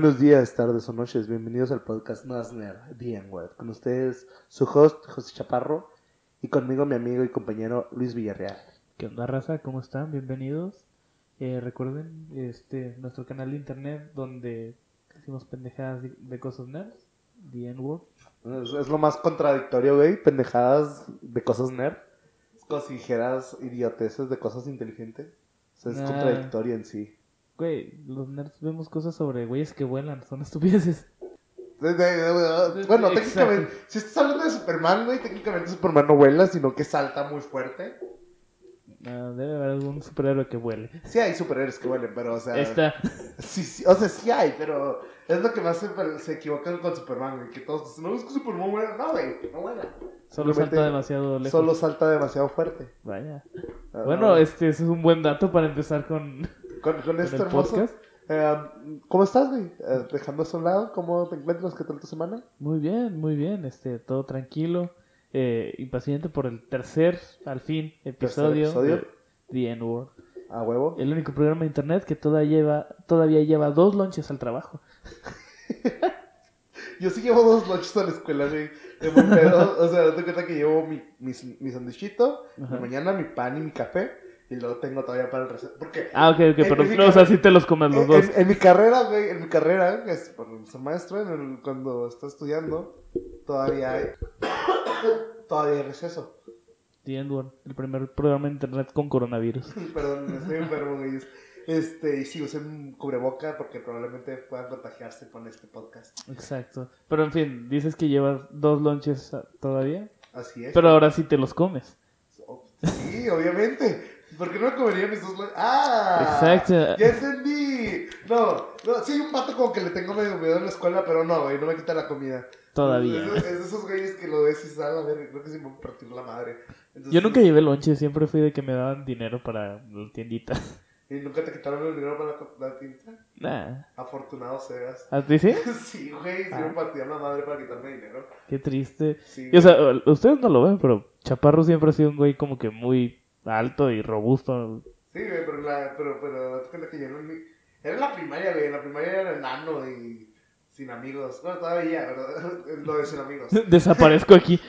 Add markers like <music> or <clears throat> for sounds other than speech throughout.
Buenos días, tardes o noches. Bienvenidos al podcast The N-Word. Con ustedes, su host, José Chaparro, y conmigo mi amigo y compañero Luis Villarreal. ¿Qué onda, raza? ¿Cómo están? Bienvenidos. Eh, recuerden este nuestro canal de internet donde hacemos pendejadas de, de cosas nerds, N-Word. Es, es lo más contradictorio, güey. Pendejadas de cosas nerd. Es como si dijeras idioteces de cosas inteligentes. O sea, es Ah. contradictorio en sí. Güey, los nerds vemos cosas sobre güeyes que vuelan, son <laughs> estupideces. De- de- de- de- bueno, técnicamente, si estás hablando de Superman, güey, técnicamente Superman no vuela, sino que salta muy fuerte. Ah, debe haber algún superhéroe que vuele. Sí hay superhéroes que vuelen, pero, o sea... Esta, Sí, sí, o sea, sí hay, pero es lo que más se, se equivocan con Superman, güey. Que todos dicen, no, es que Superman vuela. No, güey, no vuela. solo salta demasiado lejos. Solo salta demasiado fuerte. Vaya. Ah, Bueno, no. este es un buen dato para empezar con, con, con el hermoso. podcast. eh, ¿Cómo estás, güey? Eh, dejando a un lado, ¿cómo te encuentras? ¿Qué tal tu semana? Muy bien, muy bien, este, todo tranquilo, eh, impaciente por el tercer, al fin, episodio, episodio. de The N-Word. A huevo. El único programa de internet que todavía lleva, todavía lleva dos lunches al trabajo. <laughs> Yo sí llevo dos noches a la escuela, güey. De buen pedo. O sea, date cuenta que llevo mi, mi, mi la Ajá. mañana mi pan y mi café. Y luego tengo todavía para el receso. Porque Ah, ok, ok, pero no, o sea, sí te los comes los En, dos. en- en mi carrera, güey, en mi carrera, que es por ser maestro, en el- cuando está estudiando, todavía hay, todavía hay receso. The N-Word, el primer programa de internet con coronavirus. <laughs> Perdón, estoy enfermo, güey. Este, y sí, usen cubreboca porque probablemente puedan contagiarse con este podcast. Exacto. Pero en fin, dices que llevas dos lunches ah, todavía, Así es. pero ahora sí te los comes. Sí, obviamente. ¿Por qué no comería mis dos ¡Ah! Exacto. ¡Ya entendí! No, no, sí hay un pato como que le tengo medio miedo en la escuela, pero no, güey, no me quita la comida. Todavía. Es, es de esos güeyes que lo ves y sale a ver, creo que sí me partir la madre. Entonces, Yo nunca llevé lonche, siempre fui de que me daban dinero para la tiendita. ¿Y nunca te quitaron el dinero para la, la tinta? Nah. Afortunado seas. ¿A ti sí? <laughs> Sí, güey, sí Ah. me partían la madre para quitarme dinero. Qué triste. Sí. Y, o sea, ustedes no lo ven, pero Chaparro siempre ha sido un güey como que muy alto y robusto. Sí, güey, pero, la, pero, pero cuenta que yo no... Era en la primaria, güey, en la primaria era enano y sin amigos. Bueno, todavía, ¿verdad? <laughs> Lo de sin amigos. <laughs> Desaparezco aquí.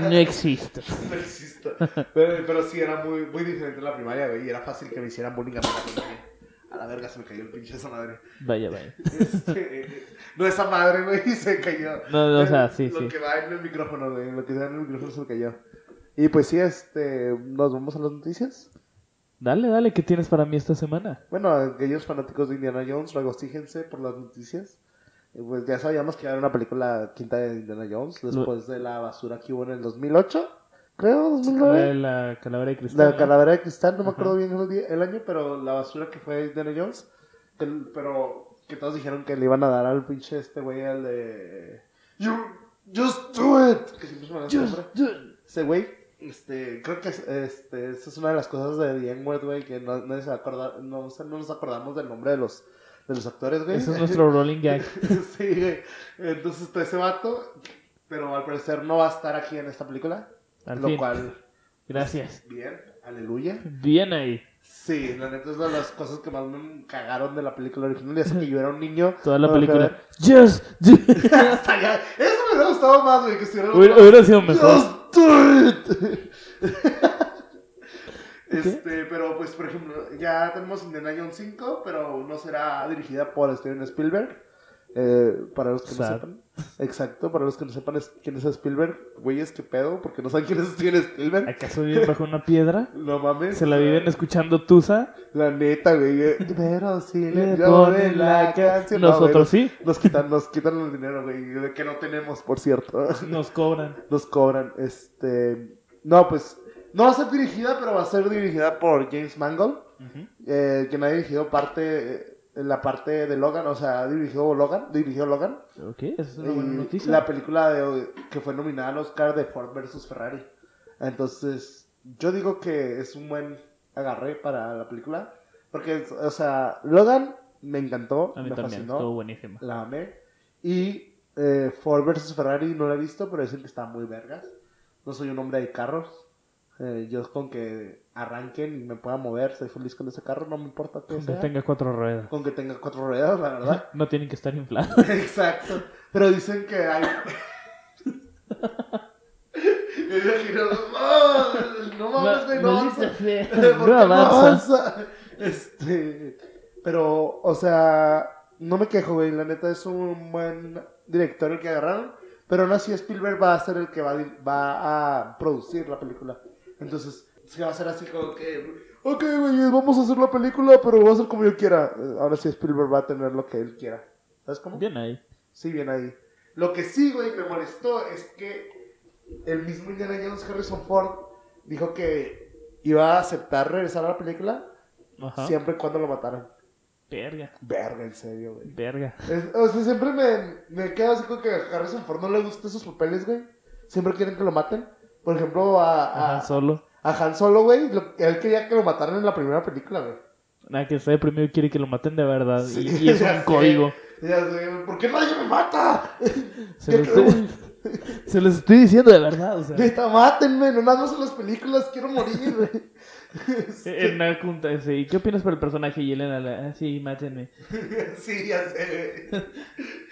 No existo. <laughs> No existo. Pero, pero sí, era muy, muy diferente en la primaria, güey, y era fácil que me hicieran bullying a la primaria. A la verga se me cayó el pinche esa madre. Vaya, vaya. Este, no esa madre, güey, se cayó. No, no, o sea, sí, Lo sí. que va en el micrófono, güey, lo que va en el micrófono se me cayó. Y pues sí, este, nos vamos a las noticias. Dale, dale, ¿qué tienes para mí esta semana? Bueno, aquellos fanáticos de Indiana Jones, regocíjense por las noticias. Pues ya sabíamos que iba a haber una película quinta de Indiana Jones después de la basura que hubo en el 2008, creo, 2009. La calavera de cristal. La ¿no? calavera de cristal, no me acuerdo bien el, día- el año, pero la basura que fue Indiana Jones. que- pero que todos dijeron que le iban a dar al pinche este güey, al de. You, just do it! Que siempre se me. Ese güey, este, creo que es- este, esa es una de las cosas de The N-Word, güey, que no, nadie se va a acordar, no, o sea, no nos acordamos del nombre de los, de los actores, güey. Ese es <laughs> nuestro rolling gag. <laughs> sí, güey. Entonces está ese vato, pero al parecer no va a estar aquí en esta película. Al lo fin. cual, Gracias. bien, aleluya. Bien ahí. Sí, la neta es una de las cosas que más me cagaron de la película original. Y eso que yo era un niño. <laughs> Toda la película. Just Hasta ya. Eso me hubiera gustado más, güey, que estuviera. Hubiera, hubiera sido mejor. Just do it. Este, pero pues, por ejemplo, ya tenemos Indiana Jones 5, pero no será dirigida por Steven Spielberg. Eh, para los que no sepan, exacto, para los que no sepan es- quién es Spielberg, güeyes, qué pedo, porque no saben quién es Steven Spielberg. ¿Acaso viven bajo una piedra? No mames. ¿Se la viven escuchando Tusa? La neta, güey. eh, Pero si le ponen la canción. No, güey, Nosotros sí. Nos quitan, nos quitan el dinero, güey. Que no tenemos, por cierto. <laughs> Nos cobran. Nos cobran. Este. No, pues. No va a ser dirigida, pero va a ser dirigida por James Mangold. eh, quien ha dirigido parte. La parte de Logan. O sea, ha dirigido Logan. Dirigió Logan. Ok, esa es una buena noticia. La película de, que fue nominada al Oscar de Ford vs Ferrari. Entonces, yo digo que es un buen agarre para la película. Porque, o sea, Logan me encantó, A mí me también, fascinó, estuvo buenísima. la amé. Y eh, Ford vs Ferrari no la he visto, pero dicen que está muy vergas. No soy un hombre de carros. Eh, yo con que arranquen y me pueda mover, soy feliz con ese carro, no me importa qué Que sea. tenga cuatro ruedas. Con que tenga cuatro ruedas, la verdad. <laughs> No tienen que estar inflados. <laughs> Exacto. Pero dicen que hay. <laughs> Yo imagino, no, no mames, güey, no avanza. ¿Por qué No avanza. avanza? Este. Pero, o sea, no me quejo, güey. La neta es un buen director el que agarraron. Pero aún así Spielberg va a ser el que va va a producir la película. Entonces, sí va a ser así como que. Ok, güey, vamos a hacer la película, pero va a ser como yo quiera. Eh, Ahora sí Spielberg va a tener lo que él quiera. ¿Sabes cómo? Bien ahí. Sí, bien ahí. Lo que sí, güey, me molestó es que el mismo Indiana Jones Harrison Ford dijo que iba a aceptar regresar a la película Ajá. siempre y cuando lo mataran. Verga. Verga, en serio, güey. Verga. Es- O sea, siempre me, me quedo así con que a Harrison Ford no le gustan esos papeles, güey. Siempre quieren que lo maten. Por ejemplo, a, a, Ajá, solo. a Han Solo, güey. Él quería que lo mataran en la primera película, güey. Nada, que sea primero quiere que lo maten de verdad. Sí, y, y es un sé. código. Sé, ¿por qué nadie me mata? Se los, estoy, se los estoy diciendo de verdad. O sea, Neta, mátenme, no nada más en las películas, quiero morir, güey. <laughs> en la junta ¿y qué opinas por el personaje? Y Elena, la, ah, sí, mátenme. <laughs> Sí, ya sé.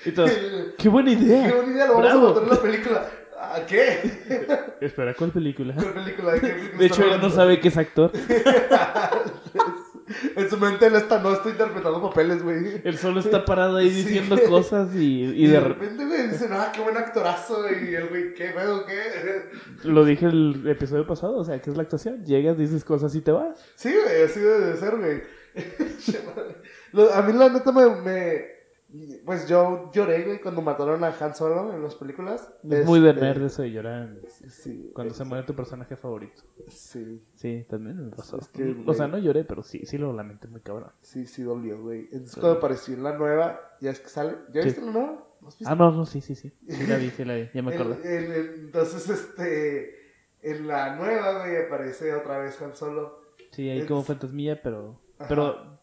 Y todos, <laughs> ¡qué buena idea! Qué buena idea, lo vamos Bravo. a matar en la película. ¿A qué? Espera, ¿cuál película? ¿Qué película? ¿De qué película De hecho, él no sabe que es actor. <laughs> En su mente él está, no está interpretando papeles, güey. Él solo está parado ahí Sí. diciendo cosas y, y Y de de, repente, güey, dicen, ah, qué buen actorazo. Y el güey, ¿qué pedo, qué? lo dije el episodio pasado, o sea, que es la actuación. Llegas, dices cosas y te vas. Sí, güey, así debe de ser, güey. <laughs> A mí, la neta, me, me- Pues yo lloré, güey, cuando mataron a Han Solo en las películas. Es muy de Este, nerd eso de llorar Sí, cuando se muere tu personaje favorito. Sí, Sí, también me pasó. Es que, o sea, no lloré, pero sí, sí lo lamenté muy cabrón. sí, sí dolió, güey. Entonces cuando apareció en la nueva, ya es que sale. ¿Ya Sí. viste la nueva? Ah, no, no, sí, sí, sí. Sí la vi, <laughs> sí la vi, ya me acordé. en- en- entonces, este. En la nueva, güey, aparece otra vez Han Solo. Sí, ahí como fantasmilla, pero... Ajá. Pero...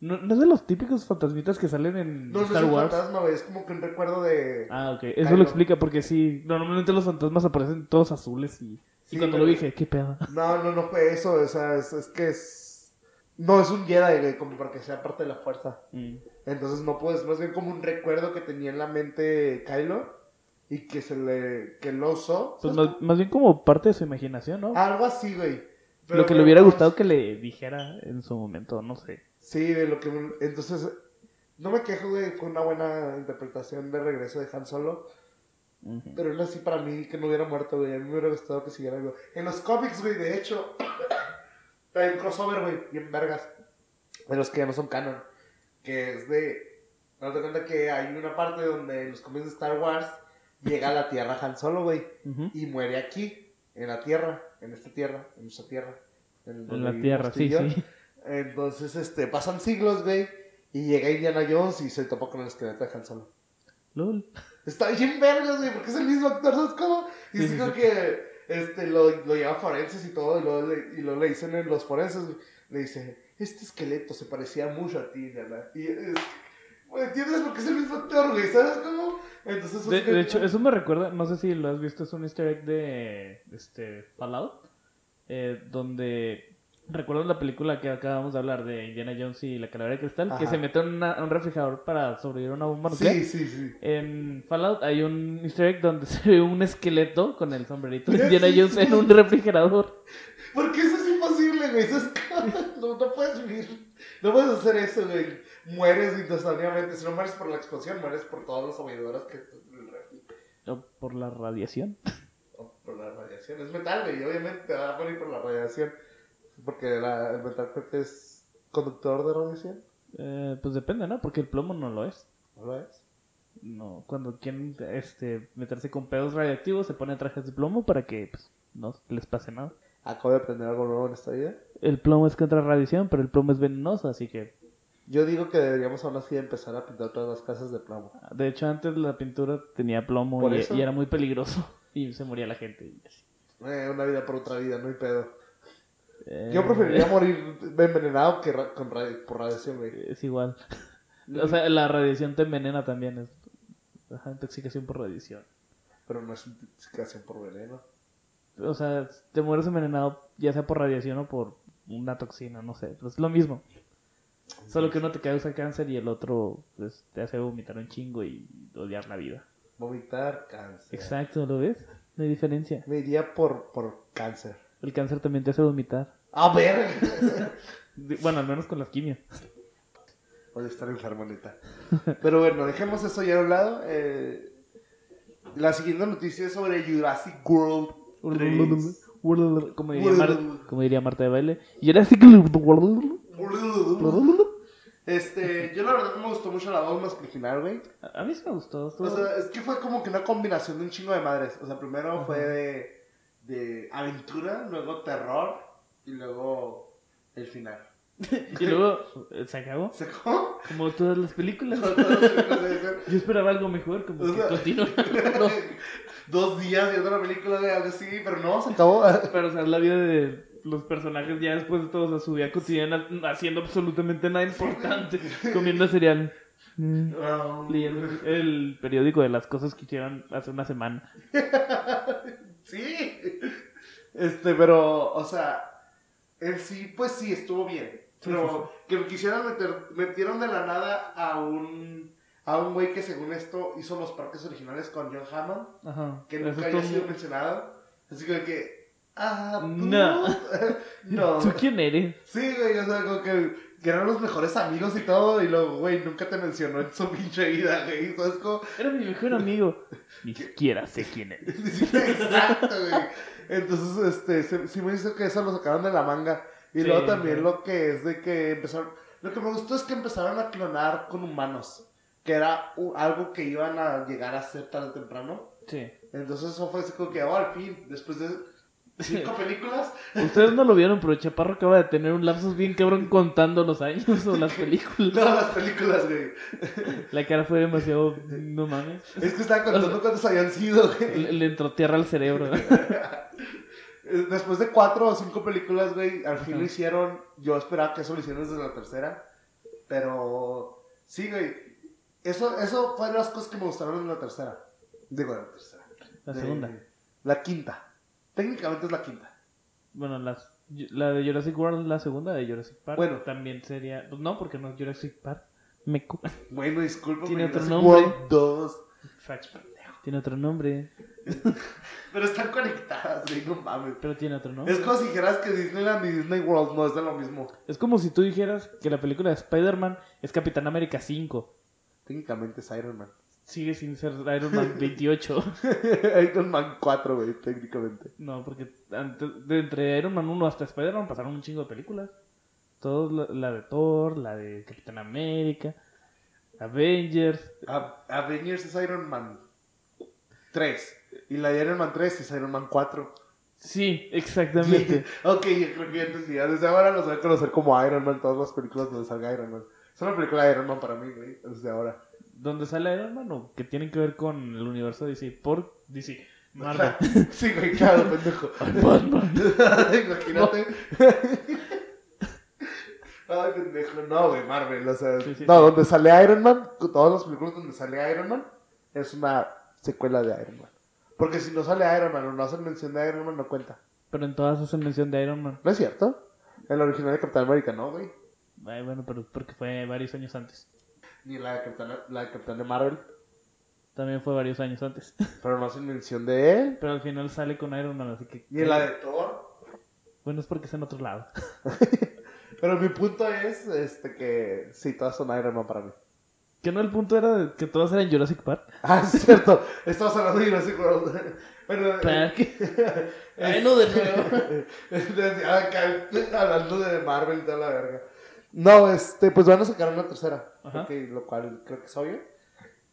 No, no es de los típicos fantasmitas que salen en No, no Star es un Wars. fantasma, güey, es como que un recuerdo de. Ah, ok. Eso lo explica porque sí, normalmente los fantasmas aparecen todos azules y, cuando lo dije, ¿qué pedo? <laughs> No, no, no fue eso, o sea, es, es que es. No es un Jedi, como para que sea parte de la fuerza. Mm. Entonces no puedes, más bien como un recuerdo que tenía en la mente Kylo y que se le. que lo usó. Pues ¿sabes más, más bien como parte de su imaginación, ¿no? Algo así, güey. Pero lo que le no- hubiera no- gustado que le dijera en su momento, no sé. Sí, de lo que. Entonces, no me quejo, güey, fue una buena interpretación de regreso de Han Solo. Pero aún así para mí que no hubiera muerto, güey. A mí me hubiera gustado que siguiera algo. En los cómics, güey, de hecho, <coughs> hay un crossover, güey, bien vergas. De los que ya no son canon. Que es de. No te cuenta que hay una parte donde en los cómics de Star Wars llega a la Tierra Han Solo, güey. Y muere aquí, en la Tierra, en esta Tierra, en nuestra Tierra. En, En la tierra, sí, sí. Entonces, este, pasan siglos, güey. Y llega Indiana Jones y se topa con el esqueleto de Han Solo. Lol. Está bien vergas, güey, porque es el mismo actor, ¿sabes cómo? Y es como que este, lo, lo lleva a forenses y todo, y luego le, y luego le dicen en los forenses, le dice, este esqueleto se parecía mucho a ti, Indiana. Y es, ¿entiendes? Porque es el mismo actor, güey, ¿sabes cómo? Entonces, De, de hecho, eso me recuerda, no sé si lo has visto, es un easter egg de este Fallout, eh, donde recuerdas la película que acabamos de hablar de Indiana Jones y la calavera de cristal, que se mete en una- un refrigerador para sobrevivir a una bomba nuclear. Sí, sí, sí. En Fallout hay un easter egg donde <laughs> se ve un esqueleto con el sombrerito de Indiana sí, Jones sí. en un refrigerador. Porque eso es imposible, güey, eso es... <laughs> no, no puedes vivir, no puedes hacer eso, güey. Mueres instantáneamente, si no mueres por la explosión, mueres por todas las ametralladoras que en el refri. O por la radiación. O por la radiación. Es metal, güey. Obviamente te va a morir por la radiación. Porque la- el metal creo que es conductor de radiación. Eh, pues depende, ¿no? Porque el plomo no lo es. ¿No lo es? No, cuando quieren este, meterse con pedos radiactivos se ponen trajes de plomo para que pues, no les pase nada. Acabo de aprender algo nuevo en esta vida. El plomo es contra radiación, pero el plomo es venenoso, así que... Yo digo que deberíamos aún así empezar a pintar todas las casas de plomo. De hecho, antes la pintura tenía plomo y era muy peligroso. <laughs> Y se moría la gente. y así. Eh, una vida por otra vida, no hay pedo. Eh, Yo preferiría <laughs> morir envenenado que ra- con radi- por radiación, güey. Es igual. O sea, la radiación te envenena también. Es... Ajá, intoxicación por radiación. Pero no es intoxicación por veneno. O sea, te mueres envenenado, ya sea por radiación o por una toxina, no sé. Pero es lo mismo. Solo que uno te causa cáncer y el otro pues, te hace vomitar un chingo y odiar la vida. Vomitar, cáncer. Exacto, ¿lo ves? No hay diferencia. Me iría por, por cáncer. El cáncer también te hace vomitar. A ver. De- Bueno, al menos con las quimios. Voy a estar enfermo, neta. Pero bueno, dejemos eso ya a un lado. Eh, la siguiente noticia es sobre Jurassic World 3. Como diría, Mar- como diría Marta de baile. Y era así Este, yo la verdad me gustó mucho la 2 más que el final, güey. A mí sí me gustó. O sea, es que fue como que una combinación de un chingo de madres. O sea, primero fue de, de aventura, luego terror y luego el final. <laughs> Y luego se acabó. ¿Se acabó? Como todas las películas. Con todas las películas. <laughs> Yo esperaba algo mejor, como O que sea- continúa. <laughs> Dos días viendo la película de algo así, pero no, se acabó. Pero, o sea, la vida de los personajes ya después de sea, su vida cotidiana haciendo absolutamente nada importante. Comiendo cereal. No. Leyendo el periódico de las cosas que hicieron hace una semana. Sí. Este, pero, o sea, en sí, pues sí, estuvo bien. Sí, Pero que quisieran meter, metieron de la nada a un, a un güey que según esto hizo los parques originales con John Hammond, Ajá. que nunca había sido mencionado. Así que, ah, ¿tú? No. <laughs> no. ¿Tú quién eres? Sí, güey, o sea, como que, que eran los mejores amigos y todo, y luego, güey, nunca te mencionó en su pinche vida, güey. ¿Sabes cómo? Era mi mejor amigo. <laughs> Ni siquiera sé quién es. Exacto, güey. Entonces, este, se- sí me hizo que eso lo sacaron de la manga. Y Sí, luego también lo que es de que empezaron... Lo que me gustó es que empezaron a clonar con humanos. Que era algo que iban a llegar a ser tarde o temprano. Sí. Entonces eso fue así como que, oh, al fin, después de cinco películas... Ustedes no lo vieron, pero Chaparro acaba de tener un lapsus bien cabrón contando los años o las películas. Todas las películas, güey. La cara fue demasiado. No mames. Es que estaba contando cuántos habían sido, güey. Le, le entró tierra al cerebro. <laughs> Después de cuatro o cinco películas, güey, al fin Ajá. lo hicieron. Yo esperaba que eso lo hicieran desde la tercera. Pero sí, güey. Eso, eso fue de las cosas que me gustaron en la tercera. Digo, la tercera. La De- segunda. La quinta. Técnicamente es la quinta. Bueno, las, la de Jurassic World, la segunda de Jurassic Park. Bueno. También sería. Pues no, porque no es Jurassic Park. Me Bueno, discúlpame. Tiene otro Jurassic nombre. World 2. Tiene otro nombre. <laughs> Pero están conectadas, güey, no mames. Pero tiene otro nombre. Es como si dijeras que Disneyland y Disney World no es de lo mismo. Es como si tú dijeras que la película de Spider-Man es Capitán América 5. Técnicamente es Iron Man. Sigue sin ser Iron Man <laughs> 28. <laughs> Iron Man 4, güey, técnicamente. No, porque antes- de entre Iron Man 1 hasta Spider-Man pasaron un chingo de películas. Todos, la, la de Thor, la de Capitán América, Avengers. A- Avengers es Iron Man 3. Y la de Iron Man 3 es Iron Man 4. Sí, exactamente. <laughs> ok, yo creo que ya entendí. Desde ahora los voy a conocer como Iron Man, todas las películas donde salga Iron Man. Es una película de Iron Man para mí, güey, desde ahora. ¿Dónde sale Iron Man o que tienen que ver con el universo DC? Por DC. Marvel. <laughs> sí, güey, claro, pendejo. <laughs> Batman. <laughs> Imagínate. Ay, pendejo. No, güey, Marvel, o sea. Sí, sí, no, sí. donde sale Iron Man, todas las películas donde sale Iron Man, es una secuela de Iron Man. Porque si no sale Iron Man o no hacen mención de Iron Man, no cuenta. Pero en todas hacen mención de Iron Man. ¿No es cierto? El original de Capitán América, no, güey. Ay, bueno, pero porque fue varios años antes. Ni la de Capitán, la de Capitán de Marvel. También fue varios años antes. <laughs> Pero no hacen mención de él. Pero al final sale con Iron Man, así que... Ni en la de Thor. Bueno, es porque es en otro lado. <laughs> Pero mi punto es este que sí, todas son Iron Man para mí. Que no el punto era de que todos eran Jurassic Park. <laughs> Ah, es cierto. Estamos hablando de Jurassic World. Bueno, Park. Ay, no, de nuevo. Acá, hablando de Marvel y toda la verga. No, este, pues van a sacar una tercera. Lo cual creo que es obvio.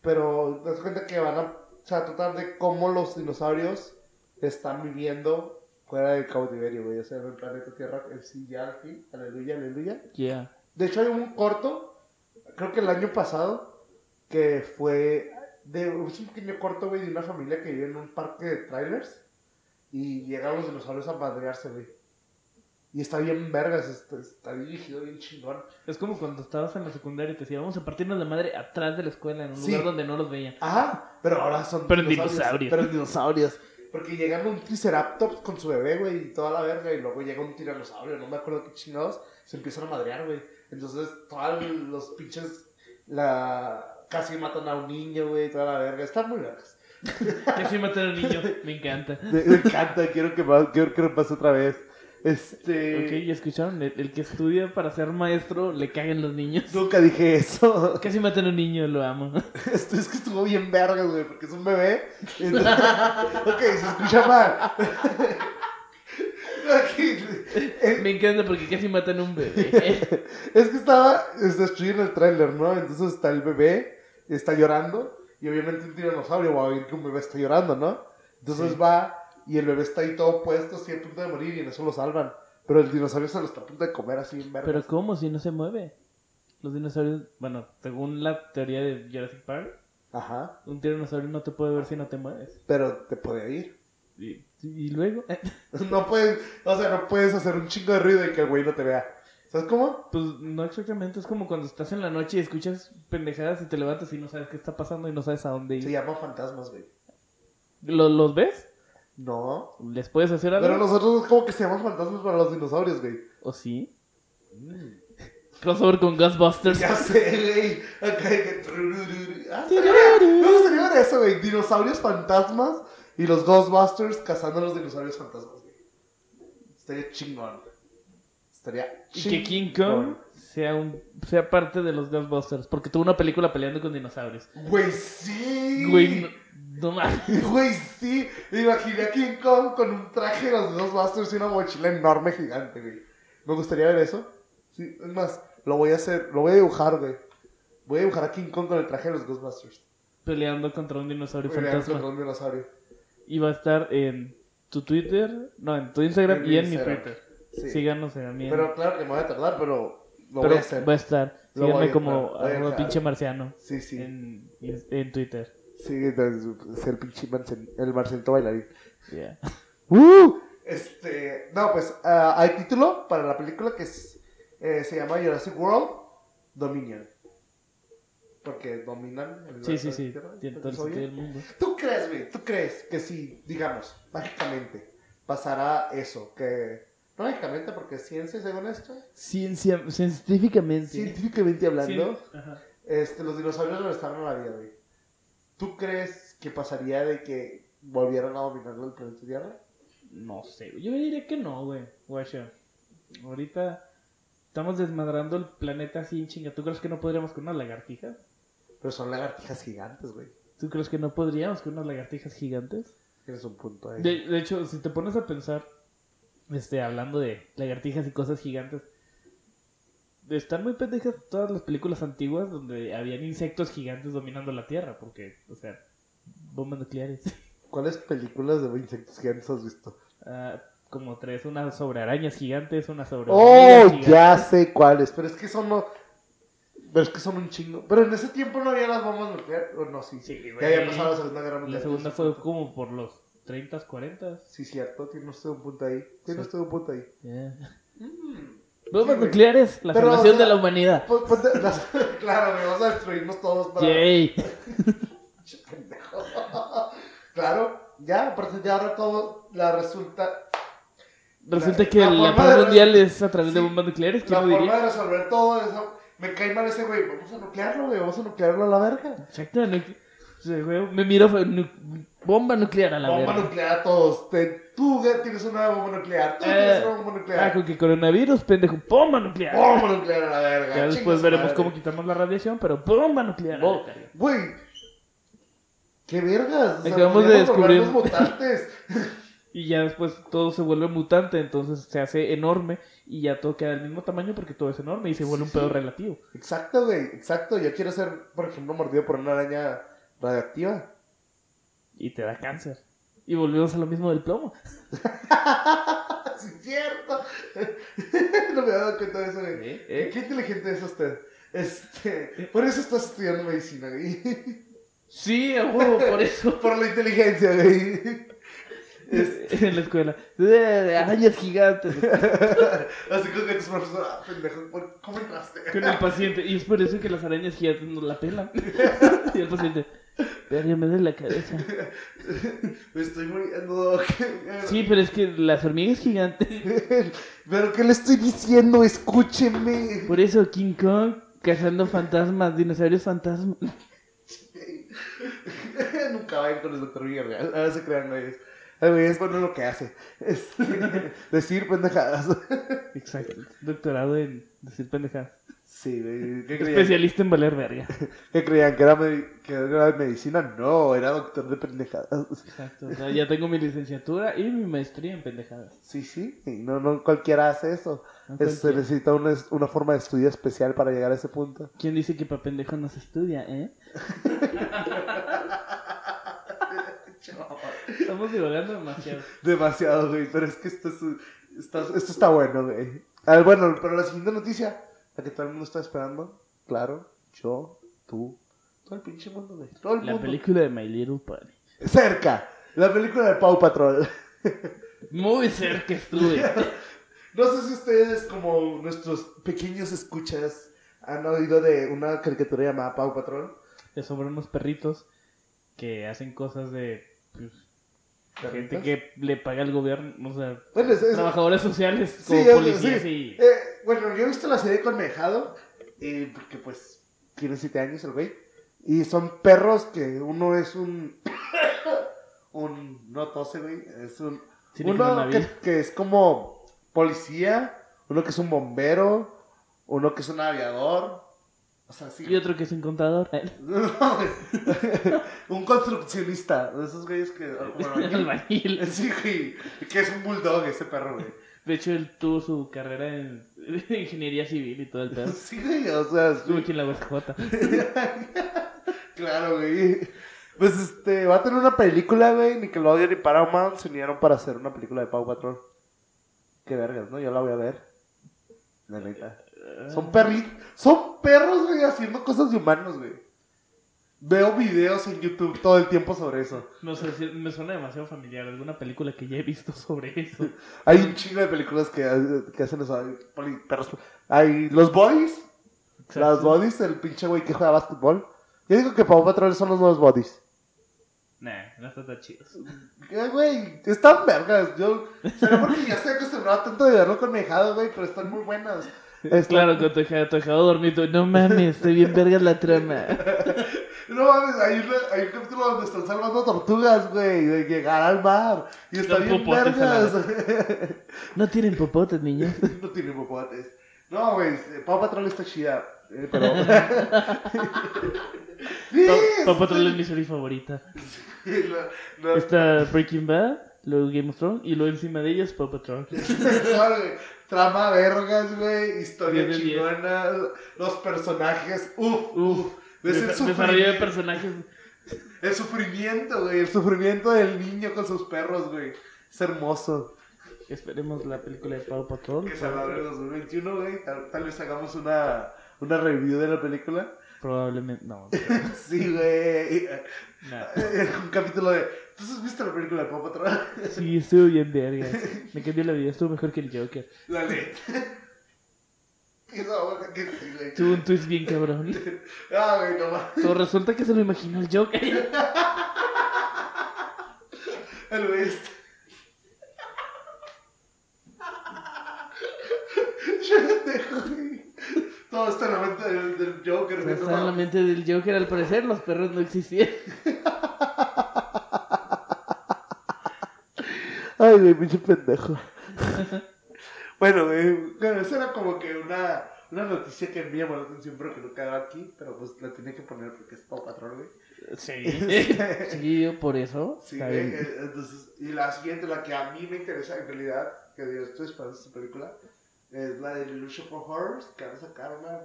Pero das cuenta que van a o sea, tratar de cómo los dinosaurios están viviendo fuera del cautiverio, güey. O sea, en el planeta Tierra, el sí, ya al fin. Aleluya, aleluya. Yeah. De hecho, hay un corto, creo que el año pasado, que fue de es un pequeño corto, güey, de una familia que vive en un parque de trailers y llegan los dinosaurios a madrearse, güey. Y está bien vergas, está, está dirigido bien chingón. Es como cuando estabas en la secundaria y te decían, vamos a partirnos la madre atrás de la escuela, en un Sí. lugar donde no los veían. Ajá, pero ahora son Pero en dinosaurios. Pero en dinosaurios. Porque llegan un Triceratops con su bebé, güey, y toda la verga, y luego llega un tiranosaurio, no me acuerdo qué chingados, se empiezan a madrear, güey. Entonces, todos los pinches, la... casi matan a un niño, güey, toda la verga. Están muy vergas. <laughs> Que sí matar a un niño, me encanta. <laughs> Me, me encanta, quiero que, quiero que pase otra vez. Este... Ok, ya escucharon, el, el que estudia para ser maestro le cagan los niños. Nunca dije eso. <laughs> Casi matan a un niño, lo amo. <laughs> Esto es que estuvo bien vergas, güey, porque es un bebé. Entonces- <laughs> ok, se escucha mal. Me encanta porque casi matan a un bebé. es que estaba, es estoy en el tráiler, ¿no? Entonces está el bebé, está llorando, y obviamente un tiranosaurio va a oír que un bebé está llorando, ¿no? Entonces Sí. va, y el bebé está ahí todo puesto, así a punto de morir, y en eso lo salvan. Pero el dinosaurio se lo está a punto de comer así en vergas. Pero ¿cómo si no se mueve? Los dinosaurios, bueno, según la teoría de Jurassic Park, Ajá, un tiranosaurio no te puede ver si no te mueves. pero te puede ir. Y, y luego, <laughs> No puedes, o sea, no puedes hacer un chingo de ruido y que el güey no te vea. ¿Sabes cómo? pues no exactamente, es como cuando estás en la noche y escuchas pendejadas y te levantas y no sabes qué está pasando y no sabes a dónde Se ir. llaman fantasmas, güey. ¿Lo- ¿Los ves? No. ¿Les puedes hacer algo? Pero nosotros es como que se llaman fantasmas para los dinosaurios, güey. ¿O sí? Crossover con Ghostbusters. Ya sé, güey. Acá hay que... Ah, estaría- Me gustaría ver eso, güey. Dinosaurios fantasmas y los Ghostbusters cazando a los dinosaurios fantasmas, güey. Estaría chingón. Estaría Y que King chingón. Kong sea, un, sea parte de los Ghostbusters. Porque tuvo una película peleando con dinosaurios. Güey, sí. Güey, no, no mames. <laughs> Güey, sí. Imaginé a King Kong con un traje de los Ghostbusters y una mochila enorme gigante, güey. Me gustaría ver eso. Sí, es más, lo voy a hacer, lo voy a dibujar, güey. Voy a dibujar a King Kong con el traje de los Ghostbusters. Peleando contra un dinosaurio Peleando fantasma. contra un dinosaurio. Y va a estar en tu Twitter, no, en tu Instagram En y mi en mi Instagram. Twitter. Sí. Síganos en mi Pero claro que me voy a tardar, pero lo Pero voy a hacer. va a estar. Lo voy Síganme a como dejar, voy a arroba dejar. pinche marciano Sí, sí. en, en Twitter. Sí, es el pinche Marcel- el Marcelito bailarín. Yeah. <laughs> ¡Uh! Este, no, pues ah, hay título para la película que es, eh, se llama Jurassic World Dominion. Porque dominan el Sí, sí, sí. Tierra, Tiene ¿el todo el dinosaurio? sentido del mundo. ¿Tú crees, güey? ¿Tú crees que si, digamos, mágicamente pasará eso? Que, no mágicamente, porque es ciencia, según esto, Ciencia, científicamente. científicamente hablando, Cien- este, los dinosaurios regresaron a la vida, güey. ¿Tú crees que pasaría de que volvieran a dominar el planeta Tierra? No sé, yo diría que no, güey. Guacha. Ahorita estamos desmadrando el planeta así en chinga. ¿Tú crees que no podríamos con unas lagartijas? Pero son lagartijas gigantes, güey. ¿Tú crees que no podríamos con unas lagartijas gigantes? Tienes un punto ahí. De, de hecho, si te pones a pensar, este, hablando de lagartijas y cosas gigantes, están muy pendejas todas las películas antiguas donde habían insectos gigantes dominando la Tierra, porque, o sea, bombas nucleares. <laughs> ¿Cuáles películas de insectos gigantes has visto? Ah, como tres, una sobre arañas gigantes, una sobre Oh, gigantes. ya sé cuáles, pero es que son no... Pero es que son un chingo. Pero en ese tiempo no había las bombas nucleares. O no, sí. Sí, Ya había pasado la Segunda Guerra Mundial. La segunda fue como por los 30, 40. Sí, cierto. Tiene usted un punto ahí. Tiene Sí. usted un punto ahí. Bombas Sí, güey. nucleares, la Pero, salvación o sea, de la humanidad. Ponte- las- <laughs> claro, güey, vamos a destruirnos todos para... Yay. <laughs> <laughs> Claro, ya, a partir de ahora todo la resulta... Resulta La- que la la, paz de- mundial es a través de bombas nucleares, La ¿quién lo forma diría? de resolver todo eso... Me cae mal ese güey. Vamos a nuclearlo, güey. Vamos a nuclearlo a la verga. Exacto, sea, güey, me miro fue nu- bomba nuclear a la bomba verga. nuclear a todos. Te- tú tienes una bomba nuclear. Tú Eh, tienes una bomba Ah, nuclear. con que coronavirus, pendejo, bomba nuclear. Bomba nuclear a la verga. Ya después veremos madre. cómo quitamos la radiación, pero bomba nuclear. a la Bo- verga. Güey. ¿Qué vergas? O sea, Acabamos de descubrir- mutantes. <laughs> Y ya después todo se vuelve mutante, entonces se hace enorme y ya todo queda del mismo tamaño porque todo es enorme y se vuelve un Sí, pedo sí. relativo. exacto, güey. Exacto. Yo quiero ser, por ejemplo, mordido por una araña radioactiva. Y te da cáncer. Y volvemos a lo mismo del plomo. <laughs> sí, es cierto. <laughs> no me había dado cuenta de eso, güey. ¿Eh? ¿Eh? Qué inteligente es usted. Este, por eso estás estudiando medicina, güey. Sí, a huevo, por eso. <laughs> Por la inteligencia, güey. En la escuela. Eh, Arañas gigantes. Así como que tus profesores, ah, pendejo, ¿por- ¿cómo entraste? Con el paciente. Y es por eso que las arañas gigantes nos la pelan. y el paciente. Verga, me duele la cabeza. <laughs> Me estoy muriendo. Sí, pero es que las hormigas gigantes. <laughs> ¿Pero qué le estoy diciendo? Escúcheme. Por eso King Kong cazando fantasmas, dinosaurios fantasmas. <laughs> Nunca vayan con el doctor Villarreal. Ahora se crean, güey. Ay, güey, es bueno lo que hace. Es decir pendejadas. Exacto. Doctorado en decir pendejadas. Sí, güey. ¿Qué creían? Especialista en valer verga. <laughs> ¿Qué creían? ¿Que era, que era de medicina? No, era doctor de pendejadas. Exacto. O sea, ya tengo mi licenciatura y mi maestría en pendejadas. Sí, sí. y No, no cualquiera hace eso. No Es- se necesita una, una forma de estudio especial para llegar a ese punto. ¿Quién dice que para pendejo no se estudia, eh? <laughs> Estamos divagando demasiado. Demasiado, güey. Pero es que esto, es, está, esto está bueno, güey. Bueno, pero la siguiente noticia, la que todo el mundo está esperando, claro, yo, tú, todo el pinche mundo, güey. Todo el La mundo. película de My Little Pony. Cerca. La película de Pau Patrol. <laughs> Muy cerca estuve. <laughs> No sé si ustedes, como nuestros pequeños escuchas, han oído de una caricatura llamada Pau Patrol. Es sobre unos perritos que hacen cosas de pues, gente que le paga al gobierno, o sea, Bueno, es, es- trabajadores sociales como policías sí. y... Eh, bueno, yo he visto la serie con Mejado, eh, porque pues tiene 7 años el güey. Y son perros que uno es un. <coughs> un. No tose, güey. Es un. Uno que, es como policía, uno que es un bombero, uno que es un aviador. O sea, sí. Y otro que es un contador. No, <laughs> güey. un construccionista. De esos güeyes que. <laughs> como albañil. Albañil. <laughs> Sí, güey. Que es un bulldog ese perro, güey. De hecho, él tuvo su carrera en <laughs> ingeniería civil y todo el pedo. Sí, güey. O sea, Estuvo aquí en la USJ. <laughs> claro, güey. Pues este, va a tener una película, güey. Nickelodeon y Paramount se unieron para hacer una película de Pau Patrol. Qué vergas, ¿no? Yo la voy a ver. La neta. Son perritos. Son perros, güey, haciendo cosas de humanos, güey. Veo videos en YouTube todo el tiempo sobre eso. No sé, si- me suena demasiado familiar. Alguna película que ya he visto sobre eso. <laughs> Hay un chingo de películas que, que hacen eso. Hay perros. Hay los Bodies. Las Bodies, el pinche güey que juega básquetbol. Yo digo que Pau Patrol son los nuevos Bodies. Nah, no está tan chido. Eh, Güey, están vergas. Yo, pero porque ya estoy acostumbrado tanto de verlo con Mejado, güey, pero están muy buenas. <laughs> Están- Claro, con tu hija, tu hija dormido. No mames, estoy bien verga la trama. <laughs> No mames, hay, una- hay un capítulo donde están salvando tortugas, güey, de llegar al mar. Y está Dan bien popotes vergas. <laughs> No tienen popotes, niños. <laughs> no tiene popotes. No, güey, Pau Patrol está chida. eh, pero. <laughs> sí, Paw Patrol es mi serie favorita. sí, no, no. Está Breaking Bad, luego Game of Thrones y luego encima de ellos Paw Patrol. Trama vergas, güey. Historia chingona. Los personajes. Uf, uf. ¿Ves el, Desa- Desarrollo de sufrimiento, personajes. el sufrimiento, güey. El sufrimiento del niño con sus perros, güey. Es hermoso. Esperemos la película de Paw Patrol. Que se va a ver en 2021, güey. Tal, tal vez hagamos una, una review de la película. Probablemente. No. <laughs> Sí, güey. Nah. <laughs> Un capítulo de. ¿Tú has visto la película de Pau Patrol? Sí, estuvo bien verga. <laughs> Me cambió la vida, estuvo mejor que el Joker. Dale. Esa boca que sí, güey. Tuvo un twist bien cabrón. <laughs> Ah, güey, no resulta que se lo imaginó el Joker. <laughs> El güey <laughs> güey. Todo está en la mente del, del Joker, no Está en la mente del Joker, al parecer los perros no existían. Ay, güey, pinche pendejo. Bueno, güey, bueno, esa era como que una, una noticia que me llamó la atención, pero que no quedaba aquí, pero pues la tenía que poner porque es Pau Patrol, güey. Sí. <laughs> Sí, yo por eso. Sí, güey, bien. eh, entonces, y la siguiente, la que a mí me interesa en realidad, que yo estoy esperando esta película, es la de Illusion for Horrors, que van a sacar una,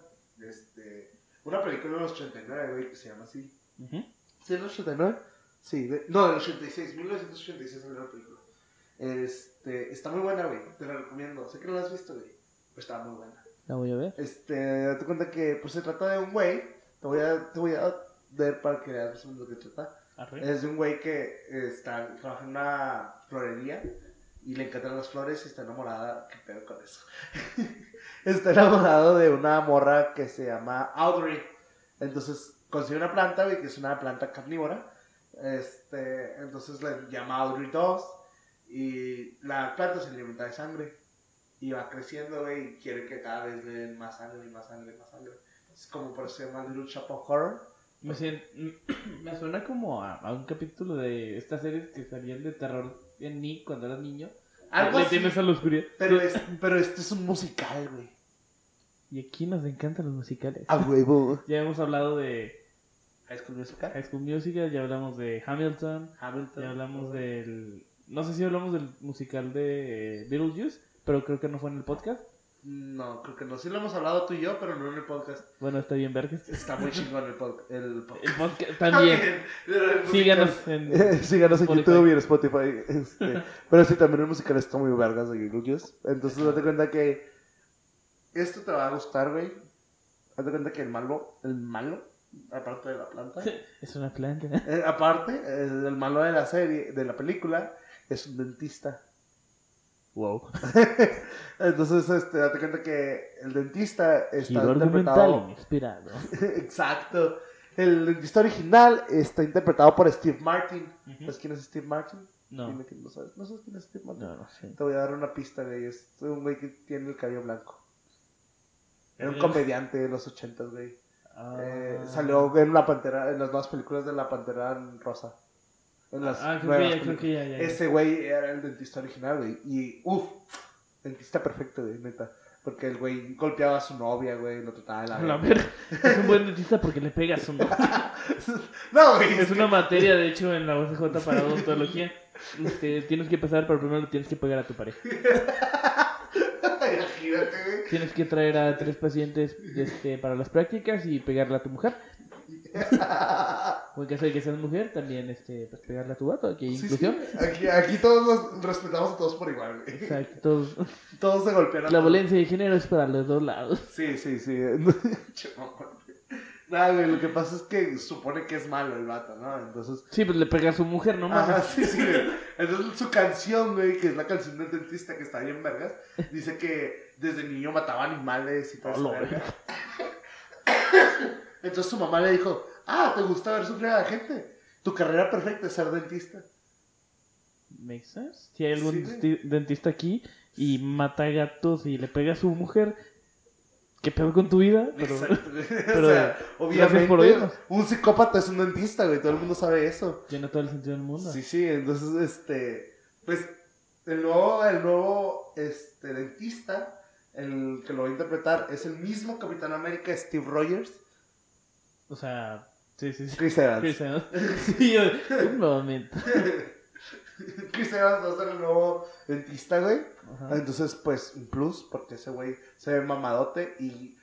este, una película de los 89, güey, que se llama así. Ujú. ¿Sí es el 89? Sí, de- no, del 86, 1986 salió la película. Este, está muy buena, güey, te la recomiendo. Sé que no la has visto, güey, pero está muy buena. La voy a ver. Este, date cuenta que pues se trata de un güey, te voy a, te voy a ver para que veas más o menos de qué trata. Es de un güey que está, trabaja en una florería y le encantan las flores y está enamorada. ¿Qué pedo con eso? <laughs> está enamorado de una morra que se llama Audrey. Entonces, consigue una planta, güey, que es una planta carnívora. Este, entonces le llama Audrey 2 y la planta se alimenta de sangre. Y va creciendo, güey, y quiere que cada vez le den más sangre y más sangre y más sangre. Es como por eso se llama Little Shop of Horror. Me, sien- <clears throat> me suena como a, a un capítulo de estas series que salían de terror en Nick cuando eras niño. Algo Le así. tienes a la oscuridad. Pero, es, pero este es un musical, güey. Y aquí nos encantan los musicales. A huevo. <laughs> Ya hemos hablado de High School Musical. High School Musical, ya hablamos de Hamilton, Hamilton. ya hablamos del... No sé si hablamos del musical de Beetlejuice, pero creo que no fue en el podcast. No, creo que no. Sí lo hemos hablado tú y yo, pero no en el podcast. Bueno, está bien, Verges. Está muy chingón el, pod- el podcast. El podcast <laughs> también. Síganos en... <laughs> Síganos en Spotify. YouTube y en Spotify. Este, <laughs> pero sí, también el musical está muy vergas de Beetlejuice. Entonces, date cuenta que esto te va a gustar, güey. Date cuenta que el malo, el malo, aparte de la planta, Es una planta. eh, aparte, eh, el malo de la serie, de la película, es un dentista. Wow. <laughs> Entonces, este, date cuenta que el dentista está Giro interpretado. inspirado. <laughs> Exacto. El dentista original está interpretado por Steve Martin. Ujú. ¿Sabes quién es Steve Martin? No. Dime que no sabes. ¿No sabes quién es Steve Martin? No, no sé. Te voy a dar una pista, güey. Es un güey que tiene el cabello blanco. Era un Eh. comediante de los ochentas, güey. Ah. Eh, salió en la pantera, en las nuevas películas de la pantera rosa. En las Ah, creo que ya, creo que ya, ya. Ese güey era el dentista original, güey. Y, uff, dentista perfecto, güey, neta. Porque el güey golpeaba a su novia, güey, lo trataba de la <laughs> La verga. Es un buen dentista porque le pegas <laughs> un No, güey. Es una materia, de hecho, en la OCJ para odontología. Este, tienes que pasar, pero primero le tienes que pegar a tu pareja. <laughs> Imagínate, güey. Tienes que traer a tres pacientes este, para las prácticas y pegarle a tu mujer. O en caso de que seas mujer, también este, pues, pegarle a tu vato. Aquí hay Sí, inclusión. sí. Aquí, aquí todos nos respetamos a todos por igual, güey. Exacto. todos- <laughs> Todos se golpean. a La todos. violencia de género es para los dos lados. Sí, sí, sí. <laughs> Che, mamón. Nada, güey, lo que pasa es que supone que es malo el vato, ¿no? Entonces. Sí, pues le pega a su mujer, no Ajá, mames. sí, sí, güey. <laughs> Entonces su canción, güey, que es la canción del dentista que está bien vergas, dice que desde niño mataba animales y todo eso. Verga. Entonces su mamá le dijo, ah, ¿te gusta ver sufrir a la gente? Tu carrera perfecta es ser dentista. Makes sense. Si hay algún Sí, dentista aquí y mata gatos y le pega a su mujer, ¿qué pedo con tu vida? Pero, <laughs> <laughs> o sea, obviamente por un psicópata es un dentista, güey, todo el mundo sabe eso. tiene todo el sentido del mundo. Sí, sí, entonces, este, pues, el nuevo, el nuevo, este, dentista, el que lo va a interpretar es el mismo Capitán América, Steve Rogers, O sea, sí, sí, sí. Chris Evans. Chris Evans. <laughs> Sí, yo, un momento. <laughs> Chris Evans va a ser el nuevo dentista, güey. Ajá. Entonces, pues, un plus, porque ese güey se ve mamadote y...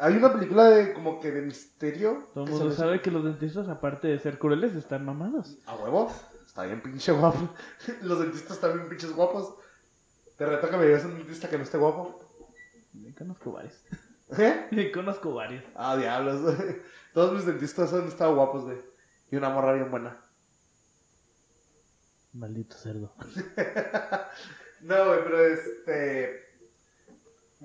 Hay una película de como que de misterio. Todo el mundo sabe que los dentistas, aparte de ser crueles, están mamados. A huevo. Está bien pinche guapo. <laughs> Los dentistas están bien pinches guapos. Te reto que me digas un dentista que no esté guapo. Me conozco varios. ¿Eh? Me conozco varios. Ah, diablos. Todos mis dentistas han estado guapos, güey. Y una morra bien buena. Maldito cerdo. <laughs> No, güey, pero este.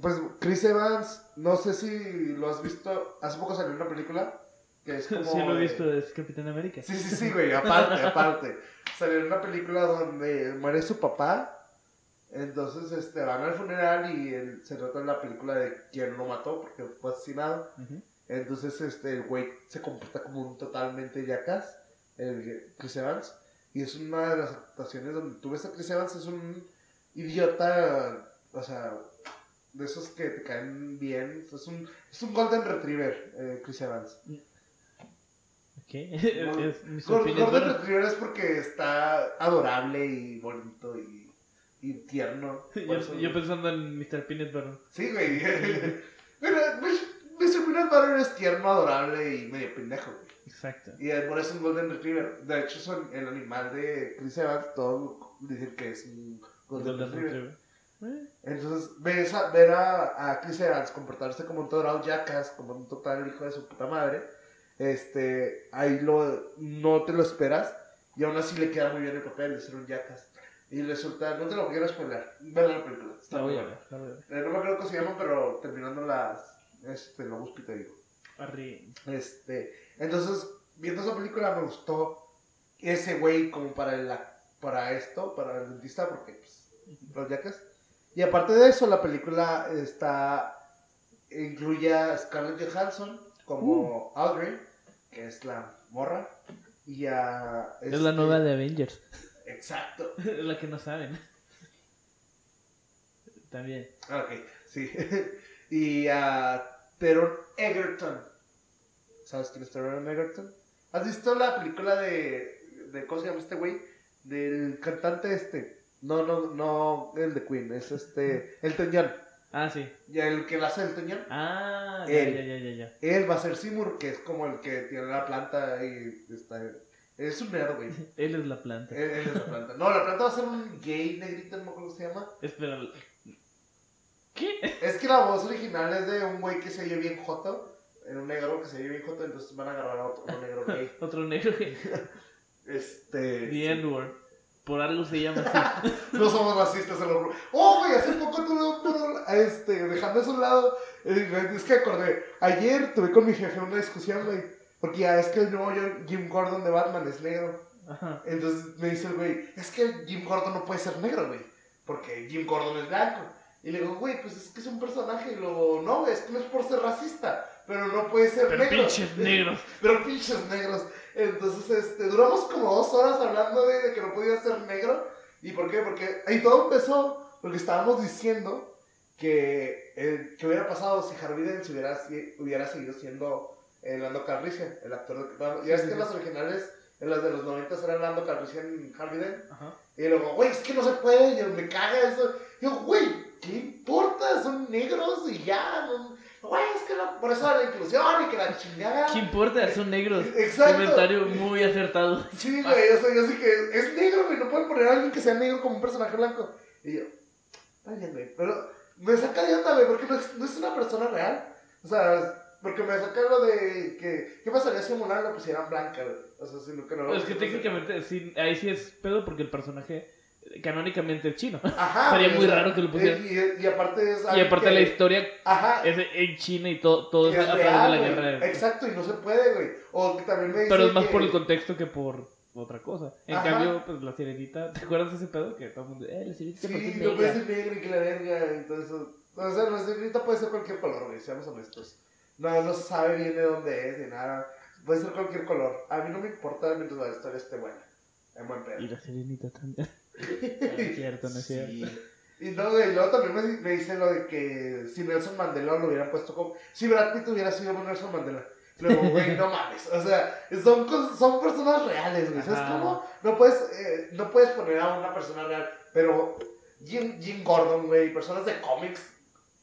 Pues Chris Evans, no sé si lo has visto. Hace poco salió una película que es como. <laughs> Sí, lo he visto, es Capitán América. Sí, sí, sí, güey, aparte, <laughs> aparte. Salió una película donde muere su papá. Entonces, este, van al funeral y él- se trata de la película de quién lo mató porque fue asesinado. Entonces, este, el güey se comporta como un totalmente jackass, el Chris Evans. Y es una de las actuaciones donde tú ves a Chris Evans, es un idiota, o sea, de esos que te caen bien. Es un, es un Golden Retriever, eh, Chris Evans. Ok. <laughs> es. Golden Bueno, Retriever es porque está adorable y bonito y, y tierno. <laughs> Yo, eso- yo pensando en Mr. Peanut Butter. Sí, güey. <laughs> Pero, pues, Mr. Peanut Butter es tierno, adorable y medio pendejo, güey. Exacto. Y por eso es un Golden Retriever. De hecho, son el animal de Chris Evans, todos dicen que es un Golden, Golden Retriever. Retriever. Eh, Entonces, ves a- ver a, a Chris Evans comportarse como un total jackass, como un total hijo de su puta madre, este, ahí lo, no te lo esperas, y aún así le queda muy bien el papel de ser un jackass. Y resulta, no te lo quiero spoiler, ve la película. Está a ver. Eh, no me acuerdo cómo se llama, pero terminando las, este, lo busco y te digo. Arri- Este, entonces, viendo esa película me gustó ese güey como para, el, para esto, para el dentista, porque pues, los yacas. Y aparte de eso, la película está, incluye a Scarlett Johansson como Audrey, que es la morra, y a... Es la este- nueva de Avengers. Exacto. <laughs> Es la que no saben. <laughs> También. Ah, Ok, sí. <laughs> y a Teron Egerton. ¿Sabes quién es Teron Egerton? ¿Has visto la película de, de ¿cómo se llama este güey? Del cantante este. No, no, no, el de Queen, es este, Elton John. Ah, sí. Y el que la hace Elton John. Ah, ya, Él. ya, ya, ya, ya. Él va a ser Seymour, que es como el que tiene la planta y está... Es un nerd, güey. <laughs> Él es la planta. Él, él es la planta. No, la planta va a ser un gay negrito, no me acuerdo cómo se llama. Espera. ¿Qué? Es que la voz original es de un güey que se oye bien joto, en un negro que se oye bien joto, entonces van a agarrar a otro negro gay. <laughs> Otro negro que. Este. The. N-word. Por algo se llama así. <laughs> No somos racistas, se lo Oh, güey, hace poco tuve este, dejando eso a un lado, eh, es que acordé, ayer tuve con mi jefe una discusión, güey, porque ya es que el nuevo Jim Gordon de Batman es negro. Ajá. Entonces me dice el güey, es que Jim Gordon no puede ser negro, güey, porque Jim Gordon es blanco. Y le digo, güey, pues es que es un personaje. Y luego, no, es que no es por ser racista, pero no puede ser Pero negro. pinches <laughs> negros. Pero pinches negros. Entonces, este, duramos como dos horas hablando de, de que no podía ser negro. ¿Y por qué? Porque ahí todo empezó porque estábamos diciendo que, eh, que hubiera pasado si Harvey Dent hubiera, si- hubiera seguido siendo eh, Lando Calrissian, el actor de... Ya es que en las originales, en las de los 90 era Lando Calrissian Harvey Dent. Y luego, güey, es que no se puede, y me caga eso. Y yo, güey, ¿qué importa? Son negros y ya. no- Güey, es que no, por eso la inclusión y que la chingada. ¿Qué importa? Son negros. Exacto. Comentario muy acertado. Sí, güey, o sea, yo sí que es negro, güey, no pueden poner a alguien que sea negro como un personaje blanco. Y yo, está bien, güey, pero me saca de onda, güey, porque no es, no es una persona real. O sea, porque me saca lo de que, ¿qué pasaría si Mulan la pusieran blanca, güey? O sea, si no, que no lo Es que técnicamente, sí, ahí sí es pedo porque el personaje canónicamente es chino. Ajá. <laughs> Sería muy raro que lo pusieran. Y, y aparte es. Y aparte que- la historia Ajá. es en China y todo, todo es, es a través real, de la guerra. Exacto, y no se puede, güey. O que también me dice Pero es más que- por el contexto que por otra cosa. En Ajá. cambio, pues la sirenita, ¿te acuerdas de ese pedo? Que todo el mundo, eh, la sirenita ¿por qué es Sí, no puede negra?" ser negra y que la verga eso. O sea, la sirenita puede ser cualquier color, güey, seamos honestos. No, no se sabe bien de dónde es ni nada. Puede ser cualquier color. A mí no me importa mientras la historia esté buena. En buen pedo. Y la sirenita también. No es cierto, no es cierto. Sí. Y no, güey, luego también me, me dice lo de que si Nelson Mandela lo hubieran puesto como. Si Brad Pitt hubiera sido Nelson Mandela. Luego, güey, no mames. O sea, son, son personas reales, güey. ¿Sabes cómo? No puedes, eh, no puedes poner a una persona real. Pero Jim, Jim Gordon, güey, personas de cómics.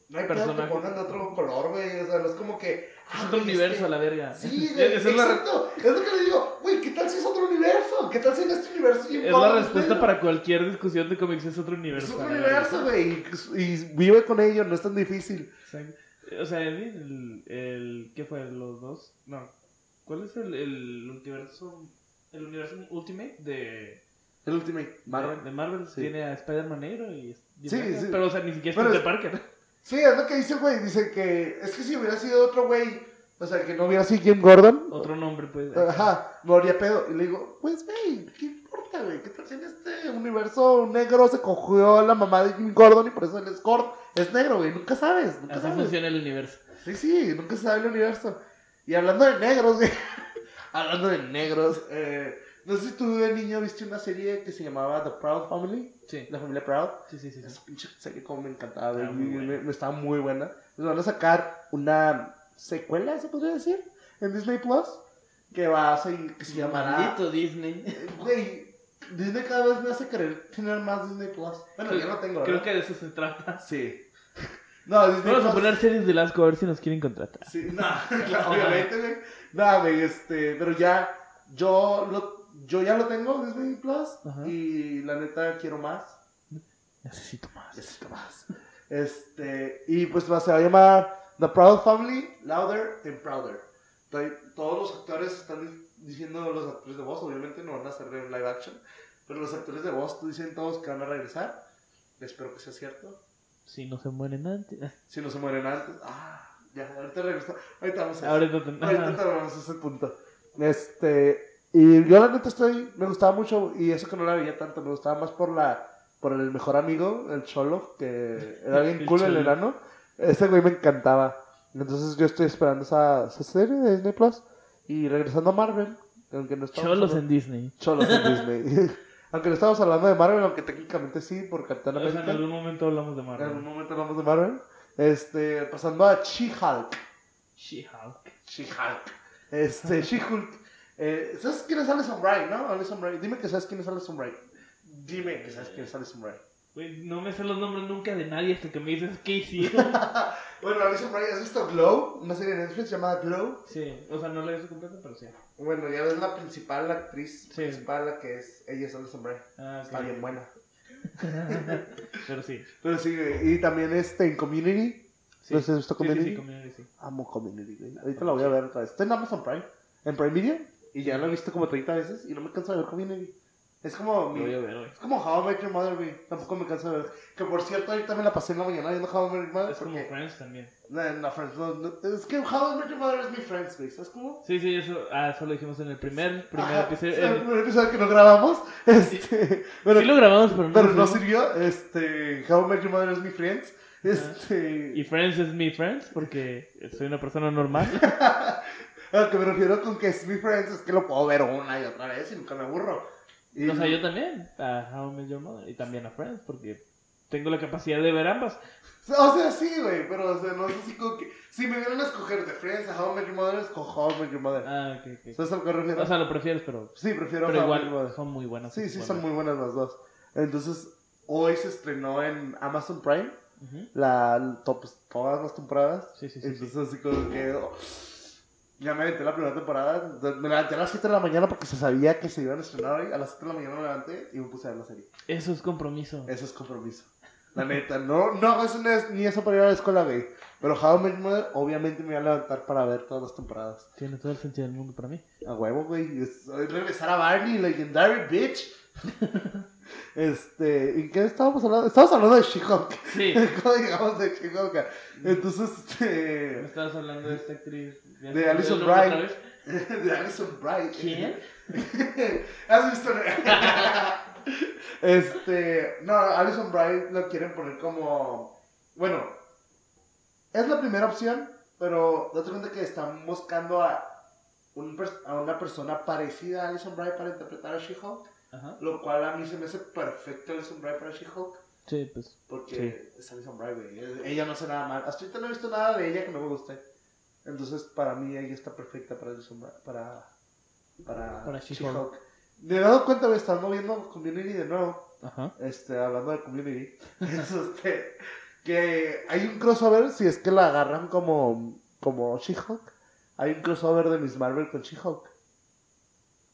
No hay personas que pongan de otro color, güey. O sea, no es como que. Es ah, otro güey, universo a la verga. Sí, <laughs> güey, es exacto. Es lo que le digo, güey, ¿qué tal si es otro universo? ¿Qué tal si en este universo es la respuesta para cualquier discusión de cómics, es otro universo. Es verga. universo, güey. Y, vive con ello, no es tan difícil. O sea, el, el, ¿qué fue? ¿Los dos? No. ¿Cuál es el, el universo, el universo Ultimate de El Ultimate Marvel? De Marvel tiene a Spider-Man negro y... Sí, sí. Pero, o sea, ni siquiera es Peter es- Parker. Sí, es lo que dice, güey. Dice que es que si hubiera sido otro güey, o sea, que no hubiera sido Jim Gordon, Otro nombre, pues. ajá, no haría pedo. Y le digo, pues, güey, ¿qué importa, güey? ¿Qué tal si en este universo negro se cogió a la mamá de Jim Gordon y por eso él es Gord? Es negro, güey, nunca sabes, nunca Así sabes. funciona el universo. Sí, sí, nunca se sabe el universo. Y hablando de negros, güey. <laughs> hablando de negros, eh, no sé si tú de niño viste una serie que se llamaba The Proud Family, Sí, la familia Proud. sí, sí. sí. Esa pinche serie como me encantaba, güey. Me, me estaba muy buena. Les van a sacar una secuela, se podría decir, en Disney Plus, que va a seguir, que se llamará... Maldito Disney. Eh, Güey, Disney cada vez me hace querer tener más Disney Plus. Bueno, Creo- ya no tengo, Creo ¿verdad? que de eso se trata. Sí. No, Disney Vamos a poner series de Lasco a ver si nos quieren contratar. Sí, <laughs> no, <laughs> claro, obviamente, güey. No, güey, este, pero ya, yo, lo, yo ya lo tengo, Disney Plus, Ajá. y la neta quiero más, Necesito más. necesito más. Este, y pues va, se va a llamar The Proud Family, Louder and Prouder. Todos los actores están di- diciendo, los actores de voz, obviamente no van a hacer live action, pero los actores de voz dicen todos que van a regresar. Espero que sea cierto. Si no se mueren antes. Si no se mueren antes, ah, Ya, ahorita regresamos. Ahorita vamos a. Ahorita Ahorita vamos a ese punto. Este. Y yo la neta estoy. Me gustaba mucho. Y eso que no la veía tanto. Me gustaba más por la. Por el mejor amigo, el Cholo, que era <laughs> bien cool, el enano. Ese güey me encantaba. Entonces yo estoy esperando esa, esa serie de Disney Plus. Y regresando a Marvel. Aunque no estamos Cholos hablando- en Disney. Cholos en <laughs> Disney. <laughs> aunque no estamos hablando de Marvel, aunque técnicamente sí, por Capitán O sea, en algún momento hablamos de En algún Marvel. momento hablamos de Marvel. Este, pasando a She-Hulk. She-Hulk. She-Hulk. Este, She-Hulk. Eh, ¿Sabes quién es Alison Bray, no? Alison Bray. Dime que sabes quién es Alison Bray. Dime que sabes quién es Alison Bray. Güey, no me sé los nombres nunca de nadie hasta que me dices Casey. <laughs> Bueno, Alison Bray, ¿has visto Glow? Una serie de Netflix llamada Glow. sí, o sea, no la he visto completa, pero sí. Bueno, ya ves la principal, la actriz Sí. principal, la que es. Ella es Alison Bray. Ah, Está bien buena. <laughs> Pero sí. Pero sí, güey, y también este, en Community. sí. ¿No has visto Sí, sí, Community? sí, Community, sí. Amo Community, güey. Ahorita la voy a ver otra vez. Está en Amazon Prime. En Prime Video. Y ya la he visto como 30 veces y no me canso de ver Community. Es como mi, Lo voy a ver. Es como How I Met Your Mother, güey. Tampoco me canso de ver. Que por cierto, ahorita me la pasé en la mañana viendo How I Met Your Mother. Es como porque... Friends también. No, no, Friends, no, no, Es que How I Met Your Mother es mi Friends, güey. ¿Sabes cómo? Sí, sí, eso, ah, eso lo dijimos en el primer, primer Ajá, episodio. sí, el primer episodio que no grabamos. Este. Bueno, <laughs> sí lo grabamos, pero no pero lo no sirvió. Este. How I Met Your Mother es mi Friends. Este. Y Friends es mi Friends porque soy una persona normal. <laughs> A lo que me refiero con que es mi Friends es que lo puedo ver una y otra vez y nunca me aburro. Y- O sea, yo también, a How I Met Your Mother y también a Friends porque tengo la capacidad de ver ambas. O sea, sí, güey, pero o sea, no es así como que. Si me dieran a escoger de Friends a How I Met Your Mother, escojo How I Met Your Mother. Ah, ok, ok. ¿Sabes a lo que me refiero? O sea, lo prefieres, pero, sí, prefiero pero How igual Your Mother. son muy buenas. Sí, sí, buenas. son muy buenas las dos. Entonces, hoy se estrenó en Amazon Prime Ujú. la, top, todas las temporadas. Sí, sí, sí. sí. Entonces, así como que. oh, ya me aventé la primera temporada. Me levanté a las 7 de la mañana porque se sabía que se iban a estrenar hoy. A las 7 de la mañana me levanté y me puse a ver la serie. Eso es compromiso. Eso es compromiso. La neta, no, no hago eso ni- ni eso para ir a la escuela, güey. Pero How I Met Mother, obviamente me voy a levantar para ver todas las temporadas. Tiene todo el sentido del mundo para mí. A huevo, güey. Es, es regresar a Barney, Legendary Bitch. <laughs> este, ¿en qué estábamos hablando? Estábamos hablando de She-Hulk. Sí. <laughs> ¿Cómo llegamos de She-Hulk? Entonces, Me este. estabas hablando de esta actriz. ¿Ya De me Alison vez? <laughs> de Alison Bright. ¿Quién? <laughs> ¿Has visto? este. No, Alison Bright lo quieren poner como. Bueno, es la primera opción, pero date cuenta que están buscando a, un a una persona parecida a Alison Bright para interpretar a She-Hulk. Ajá. Lo cual a mí se me hace perfecto Alison Bright para She-Hulk. Sí, pues. Porque es Alison güey. Ella no hace nada mal. Hasta ahorita no he visto nada de ella que no me guste. Entonces, para mí, ella está perfecta para Alison Bright. Para. Para, Para She-Hulk. She-Hulk. Me he dado cuenta, güey, estando viendo Community de nuevo. Ajá. Este, hablando de Community. <laughs> es este, que hay un crossover, si es que la agarran como. Como She-Hulk. Hay un crossover de Miss Marvel con She-Hulk.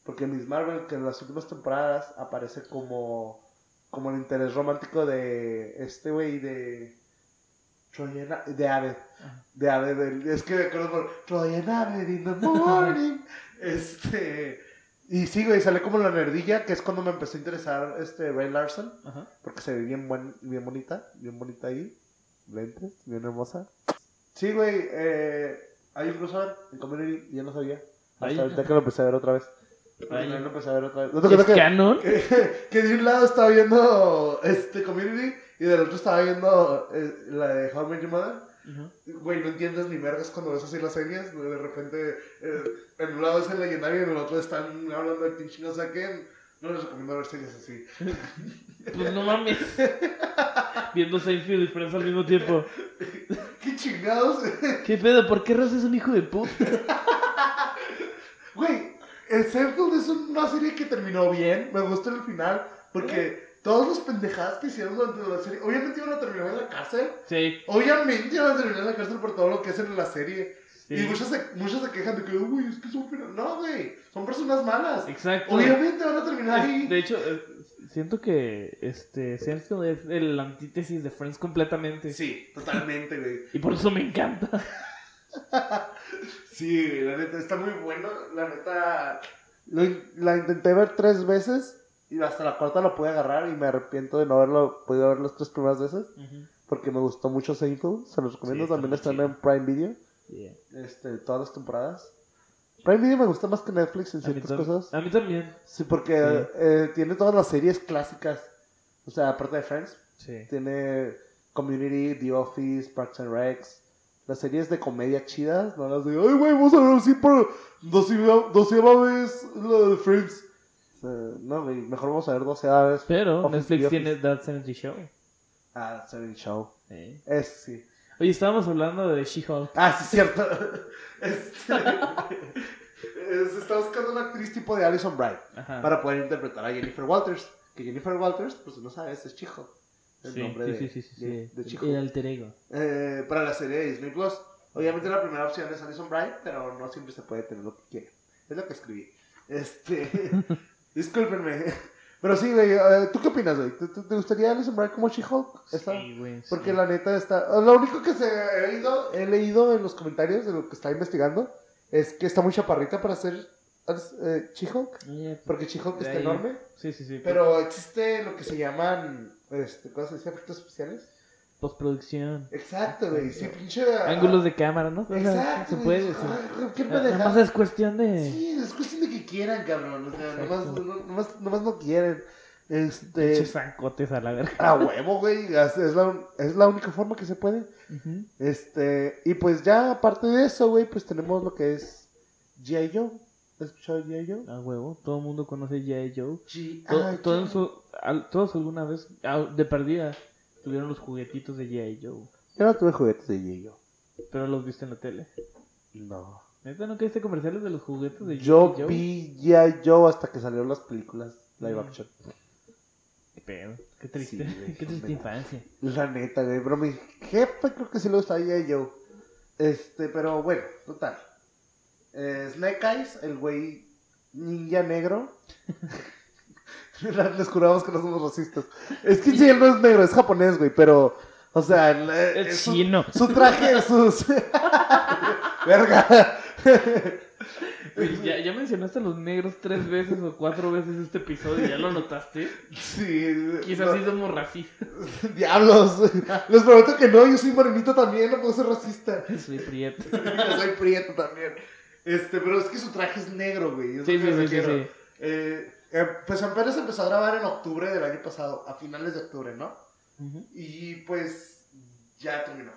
Porque Miss Marvel, que en las últimas temporadas aparece como. Como el interés romántico de este güey de. Troyan, de Ave. De Ave, del- es que me acuerdo por Troyan Ave in the <laughs> morning. este. Y sí, güey, sale como la nerdilla, que es cuando me empezó a interesar este Ray Larson. Ajá. Porque se ve bien, buen, bien bonita, bien bonita ahí. Lentes, bien hermosa. Sí, güey, eh, hay un crossover en Community y yo no sabía. Hasta ahorita que lo empecé a ver otra vez. Ay. A ver otra vez. ¿No ¿Es que, canon? <laughs> que de un lado estaba viendo este Community y del otro estaba viendo eh, la de How I Met Your Mother? Güey, no entiendes ni vergas cuando ves así las series. De repente, eh, en un lado es el legendario y en el otro están hablando de pinche no sé qué. No les recomiendo ver series así. <laughs> Pues no mames. Viendo Seinfeld y Friends al mismo tiempo. <laughs> ¿Qué chingados? ¿Qué pedo? ¿Por qué Ross es un hijo de puta? Güey, el es una serie que terminó bien. Me gustó el final. Porque todos los pendejadas que hicieron durante la serie. Obviamente iban a terminar en la cárcel. Sí. Obviamente iban a terminar en la cárcel por todo lo que hacen en la serie. sí. Y muchos se, muchos se quejan de que, uy, es que son. final-". No, güey. Son personas malas. Exacto. Obviamente van a terminar ahí. De hecho, eh, siento que este Seinfeld es el antítesis de Friends completamente. Sí, totalmente, güey. Y por eso me encanta. <laughs> Sí, la neta, está muy bueno. La neta, lo la intenté ver tres veces y hasta la cuarta la pude agarrar y me arrepiento de no haberlo podido ver las tres primeras veces porque me gustó mucho Seinfeld. Se los recomiendo, Sí, está también muy están chido. en Prime Video. Yeah. este, todas las temporadas. Prime Video me gusta más que Netflix en ciertas cosas. a mí también. Sí, porque Sí. eh, tiene todas las series clásicas. O sea, aparte de Friends, Sí. tiene Community, The Office, Parks and Recs. Las series de comedia chidas, no las de, ay, güey, vamos a ver así por doceava doceava vez la de Friends. No, güey, mejor vamos a ver doceava vez. Pero Office, Netflix tiene That 70 Show. Ah, Seven Show. Sí. Ese sí. Oye, estábamos hablando de She-Hulk. Ah, sí, cierto. <laughs> Este, eh, se está buscando una actriz tipo de Alison Bryant Ajá. para poder interpretar a Jennifer Walters. Que Jennifer Walters, pues no sabes, es Chijo. El sí, nombre sí, de, sí, de, She-Hulk. El alter ego. Eh, para la serie de Disney Plus. Obviamente la primera opción es Alison Bryant, pero no siempre se puede tener lo que quiere. Es lo que escribí. Este. <laughs> discúlpenme. Pero sí, güey. eh, ¿Tú qué opinas, güey? ¿Te, te- gustaría Alison Bryant como She-Hulk? Sí, güey. Porque la neta está. Lo único que se he leído, he leído en los comentarios de lo que está investigando es que está muy chaparrita para ser eh, She-Hulk. Eh, Porque de está ahí- enorme. Sí, sí, sí. Pero existe lo que se llaman. Este, ¿Cómo se dice? Efectos especiales. Postproducción. Exacto, güey. Sí, pinche. Ángulos de cámara, ¿no? Exacto. Se puede. sí. Ay, ¿Qué es cuestión de. Sí, es cuestión de que quieran, cabrón. O sea, nomás, nomás, nomás no quieren. Este. Pinches zancotes a la verga. A huevo, güey. Es, la, es la única forma que se puede. Este, y pues ya aparte de eso, güey, pues tenemos lo que es G.I. Joe. ¿Has escuchado G.I. Joe? A huevo. Todo el mundo conoce G.I. Joe. G.I. To- todo en Joe. su- al- todos alguna vez, ah, de perdida, tuvieron los juguetitos de G.I. Joe. Yo no tuve juguetes de G.I. Joe. Pero los viste en la tele. No. ¿Neta no viste comerciales de los juguetes de Yo G.I. Joe? vi G.I. Joe hasta que salieron las películas live Mm. action. Qué pedo. Qué triste. Sí, <laughs> Qué triste infancia. La neta, güey. Pero mi jefe creo que sí le gusta G.I. Joe. Este, pero bueno, total. Eh, Snake Eyes, el güey ninja negro. <laughs> Les juramos que no somos racistas. Es que sí, él no es negro, es japonés, güey, pero. O sea, el- eh, Es su- chino. Su traje, <laughs> sus. <laughs> Verga. Ya, ya mencionaste a los negros tres veces o cuatro veces este episodio, ¿ya lo notaste? Sí. Quizás no, sí somos racistas. Diablos. Les prometo que no, yo soy morenito también, no puedo ser racista. Soy prieto. Yo soy prieto también. Este, pero es que su traje es negro, güey. es Sí, sí, sí, sí, sí. Eh, eh, pues apenas empezó a grabar en octubre del año pasado, a finales de octubre, ¿no? Y pues ya terminó.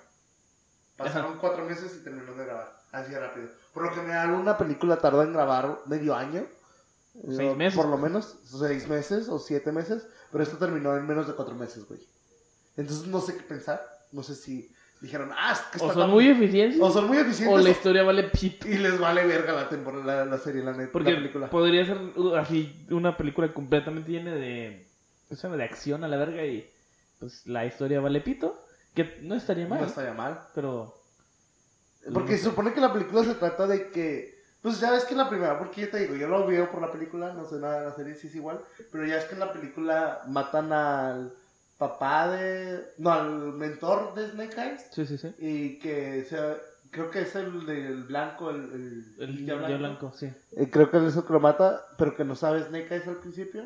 Pasaron cuatro meses y terminó de grabar. Así de rápido. Por lo general, una película tarda en grabar medio año. Seis Eh, meses. Por lo menos, seis meses o siete meses. Pero esto terminó en menos de cuatro meses, güey. Entonces no sé qué pensar. No sé si dijeron, ah, es que O está son tan- muy eficientes o son muy o eficientes. la o- historia vale pito. Y les vale verga la temporada, la, la serie, la neta. Porque la película. podría ser uh, así una película completamente llena de, ¿cómo se llama? de acción a la verga y pues la historia vale pito. Que no estaría mal, No estaría mal. pero... Porque se supone que la película se trata de que. Pues ya ves que en la primera, porque yo te digo, yo lo veo por la película, no sé nada de la serie si es igual, pero ya es que en la película matan al papá de. No, al mentor de Snake Eyes, Sí, sí, sí. y que sea. Creo que es el del blanco, el. El, El blanco, sí. Eh, creo que él es el que lo mata, pero que no sabe Snake Eyes al principio.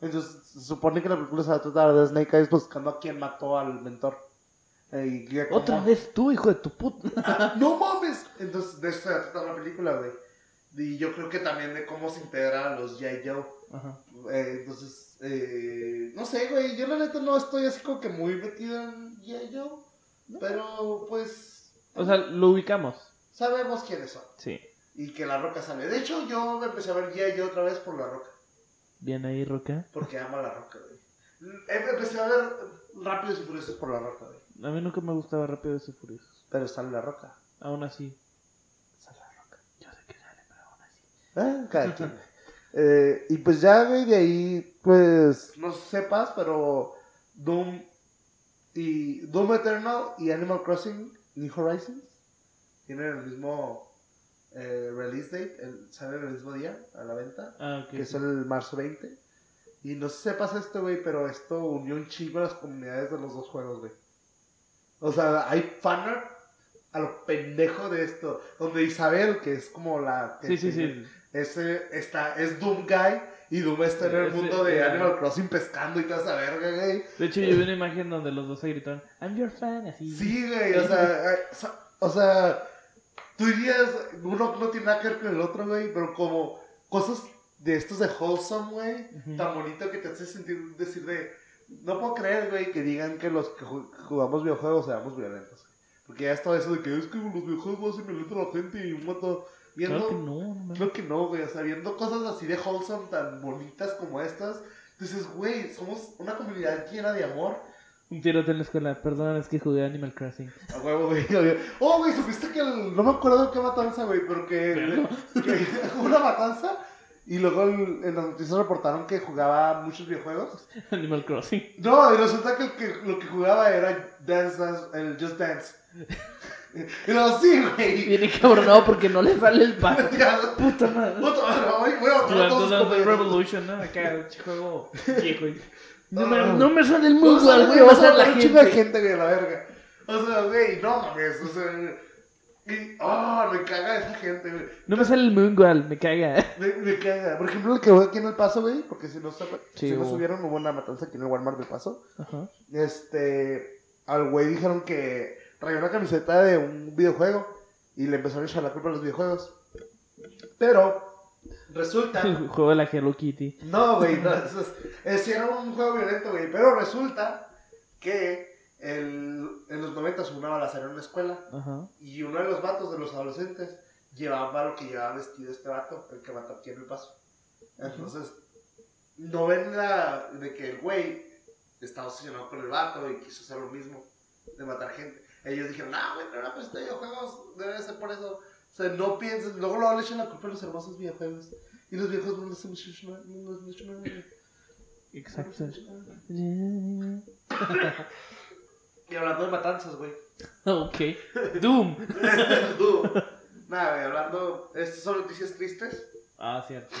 Entonces, se supone que la película se va a tratar de Snake Eyes buscando a quien mató al mentor. Eh, y que como- Otra vez tú, hijo de tu puta. <laughs> ¡No mames! Entonces, de eso se va a tratar la película, güey. Y yo creo que también de cómo se integran los G.I. Joe. Ajá. Eh, entonces, eh, no sé, güey. Yo la neta no estoy así como que muy metido en G.I. Joe. Pero, pues, O sea, lo ubicamos. sabemos quiénes son. Sí. Y que la roca sale. De hecho, yo me empecé a ver G.I. Otra vez por la roca. Bien ahí, Roca. Porque amo a la roca, güey. Em- Empecé a ver Rápidos y Furiosos por la roca, güey. A mí nunca me gustaba Rápido y Furiosos. Pero sale la roca. Aún así. Sale la roca. Yo sé que sale, pero aún así. Ah, cada quien. <laughs> Eh, y pues ya, güey, de ahí, pues, no sepas, pero Doom y Doom Eternal y Animal Crossing New Horizons tienen el mismo eh, release date, el, salen el mismo día a la venta, Ah, que es el marzo 20. Y no sepas esto, güey, pero esto unió un chingo a las comunidades de los dos juegos, güey. O sea, hay fanart a lo pendejo de esto, donde Isabel, que es como la... Sí, sí, sí. Ese está, es Doom Guy y Doom está en el Ese- mundo de Animal Crossing pescando y toda esa verga, güey. De hecho, yo vi una imagen donde los dos se gritaron, I'm your fan, así. Sí, güey, o sea, o sea, tú dirías, uno no tiene nada que ver con el otro, güey, pero como cosas de estos de wholesome, güey, tan bonito que te hace sentir, decir de, no puedo creer, güey, que digan que los que ju- jugamos videojuegos seamos violentos. Porque ya está eso de que es que los videojuegos hacen violentos a la gente y un montón. Viendo, Claro que no, no. Creo que no, güey. O sea, viendo cosas así de wholesome tan bonitas como estas, dices, güey, somos una comunidad llena de amor. Un tirote en la escuela. Perdón, es que jugué Animal Crossing. A huevo, güey. Oh, güey, supiste que el- no me acuerdo qué matanza, güey, pero que, que <laughs> una matanza y luego el- en las noticias reportaron que jugaba muchos videojuegos. Animal Crossing. No, y resulta que, el que lo que jugaba era Dance Dance, el Just Dance. <laughs> y luego, sí, güey. Viene cabronado porque no le sale el paso. <laughs> Puta madre. puta madre, voy, a todos compañeros. Revolution, ¿no? Acá, juego viejo. No Ah. me, no me sale el No, mundo, güey, vas a la gente. gente, güey, la verga. O sea, güey, no mames, o sea. Y, oh, me caga esa gente, güey. No me sale el Moongual, me caga. Me, me caga. Por ejemplo, el que voy aquí en El Paso, güey, porque si no, se- Sí, si no subieron, hubo una matanza aquí en el Walmart del Paso. Ajá. Este, al güey dijeron que traía una camiseta de un videojuego y le empezaron a echar la culpa a los videojuegos. Pero, resulta. <laughs> El juego de la Hello Kitty. No, güey, no, eso es, es- era un juego violento, güey. Pero resulta que el, en los 90 hubo una balacera en una escuela Ajá. y uno de los vatos de los adolescentes llevaba lo que llevaba vestido este vato, el que mató aquí en el paso. Entonces, no ven la de que el güey estaba obsesionado con el vato y quiso hacer lo mismo, de matar gente. Ellos dijeron, ah, güey, pero pues este videojuegos debe de ser por eso. O sea, no piensen, luego, luego le echan la culpa a los hermosos videojuegos. Y los videojuegos no les no güey. Exacto. <laughs> Y hablando de matanzas, güey. Ok. <laughs> Doom. Nada, güey, hablando. Estas son noticias tristes. Ah, cierto.